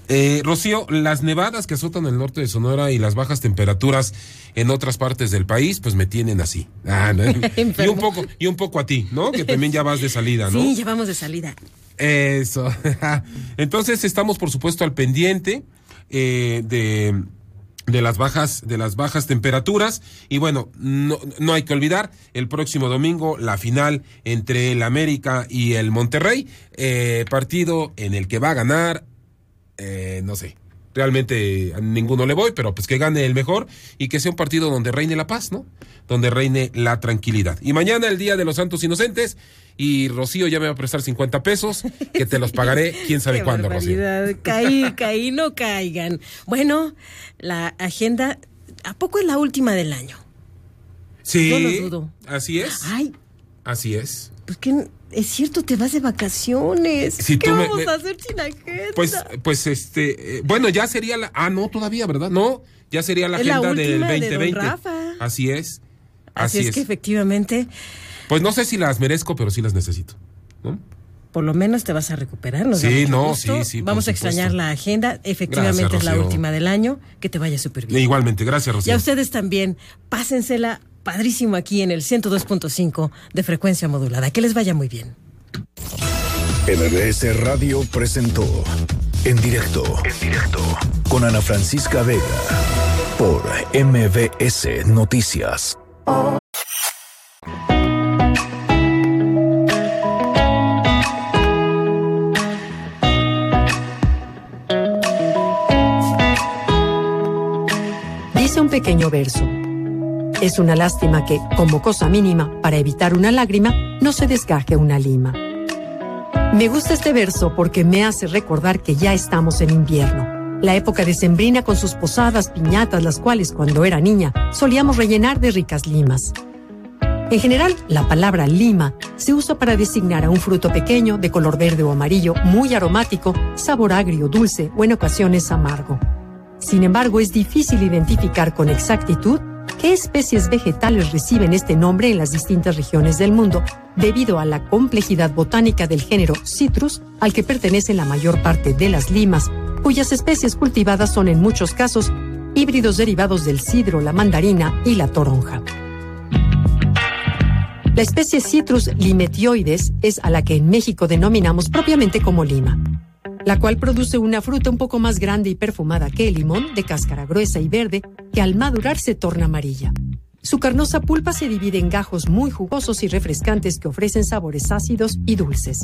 Eh, Rocío, las nevadas que azotan el norte de Sonora y las bajas temperaturas en otras partes del país, pues me tienen así. Ah, ¿no? y un poco, y un poco a ti, ¿no? Que también ya vas de salida, ¿no? Sí, ya vamos de salida. Eso. Entonces estamos, por supuesto, al pendiente eh, de de las bajas de las bajas temperaturas. Y bueno no, no hay que olvidar el próximo domingo la final entre el América y el Monterrey eh, partido en el que va a ganar eh, no sé realmente a ninguno le voy pero pues que gane el mejor y que sea un partido donde reine la paz no donde reine la tranquilidad. Y mañana el día de los santos inocentes y Rocío ya me va a prestar 50 pesos, que te los pagaré quién sabe cuándo, Rocío. Caí, caí, no caigan. Bueno, la agenda, ¿a poco es la última del año? Sí. Yo lo dudo. Así es. Ay. Así es. Pues que es cierto, te vas de vacaciones. Si ¿Qué me- vamos me- a hacer sin agenda? Pues, pues este, eh, bueno, ya sería la, ah, no, todavía, ¿verdad? No, ya sería la Es la agenda del última de don 2020. Rafa. Así es. Así, Así, es, que efectivamente, Pues no sé si las merezco, pero sí las necesito. ¿no? por lo menos te vas a recuperar. nos Sí, no, gusto. sí, sí, Vamos a supuesto. extrañar la agenda. Efectivamente Gracias, es la última del año. Que te vaya súper bien. Igualmente, gracias, Y Rocío. a ustedes también, pásensela padrísimo aquí en el 102.5 de frecuencia modulada. Que les vaya muy bien. MBS Radio presentó En directo, en directo, con Ana Francisca Vega, por MBS Noticias. Un pequeño verso. Es una lástima que, como cosa mínima, para evitar una lágrima, no se desgaje una lima. Me gusta este verso porque me hace recordar que ya estamos en invierno. La época decembrina con sus posadas, piñatas, las cuales cuando era niña solíamos rellenar de ricas limas. En general, la palabra lima se usa para designar a un fruto pequeño de color verde o amarillo, muy aromático, sabor agrio, dulce o en ocasiones amargo. Sin embargo, es difícil identificar con exactitud qué especies vegetales reciben este nombre en las distintas regiones del mundo, debido a la complejidad botánica del género Citrus, al que pertenecen la mayor parte de las limas, cuyas especies cultivadas son en muchos casos híbridos derivados del cidro, la mandarina y la toronja. La especie Citrus limetioides es a la que en México denominamos propiamente como lima la cual produce una fruta un poco más grande y perfumada que el limón, de cáscara gruesa y verde, que al madurar se torna amarilla. Su carnosa pulpa se divide en gajos muy jugosos y refrescantes que ofrecen sabores ácidos y dulces.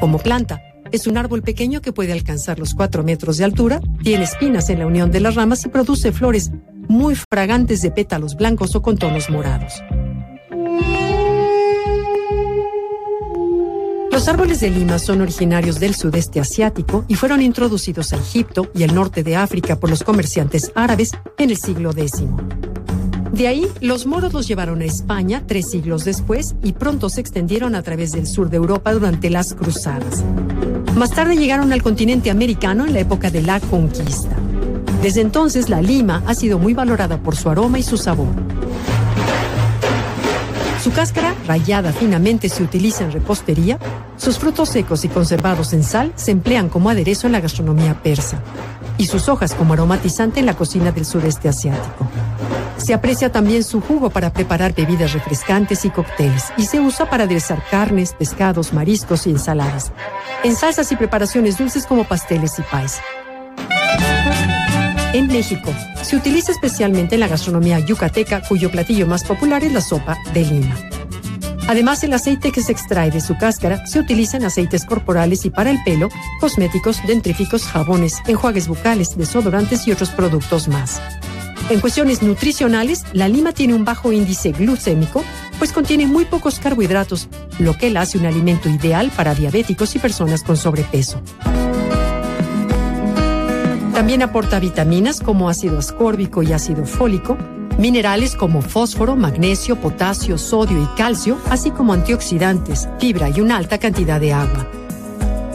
Como planta, es un árbol pequeño que puede alcanzar los 4 metros de altura, tiene espinas en la unión de las ramas y produce flores muy fragantes de pétalos blancos o con tonos morados. Los árboles de lima son originarios del sudeste asiático y fueron introducidos a Egipto y el norte de África por los comerciantes árabes en el siglo X. De ahí, los moros los llevaron a España tres siglos después y pronto se extendieron a través del sur de Europa durante las cruzadas. Más tarde llegaron al continente americano en la época de la conquista. Desde entonces, la lima ha sido muy valorada por su aroma y su sabor. Su cáscara, rallada finamente, se utiliza en repostería. Sus frutos secos y conservados en sal se emplean como aderezo en la gastronomía persa. Y sus hojas como aromatizante en la cocina del sureste asiático. Se aprecia también su jugo para preparar bebidas refrescantes y cócteles. Y se usa para aderezar carnes, pescados, mariscos y ensaladas. En salsas y preparaciones dulces como pasteles y pies. En México, se utiliza especialmente en la gastronomía yucateca, cuyo platillo más popular es la sopa de lima. Además, el aceite que se extrae de su cáscara se utiliza en aceites corporales y para el pelo, cosméticos, dentríficos, jabones, enjuagues bucales, desodorantes y otros productos más. En cuestiones nutricionales, la lima tiene un bajo índice glucémico, pues contiene muy pocos carbohidratos, lo que la hace un alimento ideal para diabéticos y personas con sobrepeso. También aporta vitaminas como ácido ascórbico y ácido fólico, Minerales como fósforo, magnesio, potasio, sodio y calcio, así como antioxidantes, fibra y una alta cantidad de agua.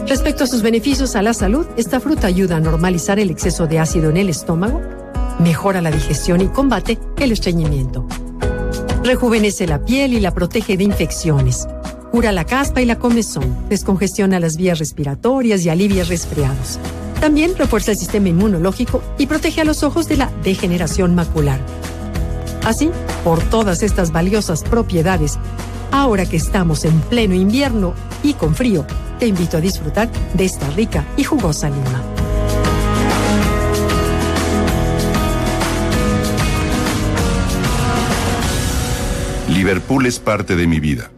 Respecto a sus beneficios a la salud, esta fruta ayuda a normalizar el exceso de ácido en el estómago, mejora la digestión y combate el estreñimiento. Rejuvenece la piel y la protege de infecciones. Cura la caspa y la comezón, descongestiona las vías respiratorias y alivia resfriados. También refuerza el sistema inmunológico y protege a los ojos de la degeneración macular. Así, por todas estas valiosas propiedades, ahora que estamos en pleno invierno y con frío, te invito a disfrutar de esta rica y jugosa lima. Liverpool es parte de mi vida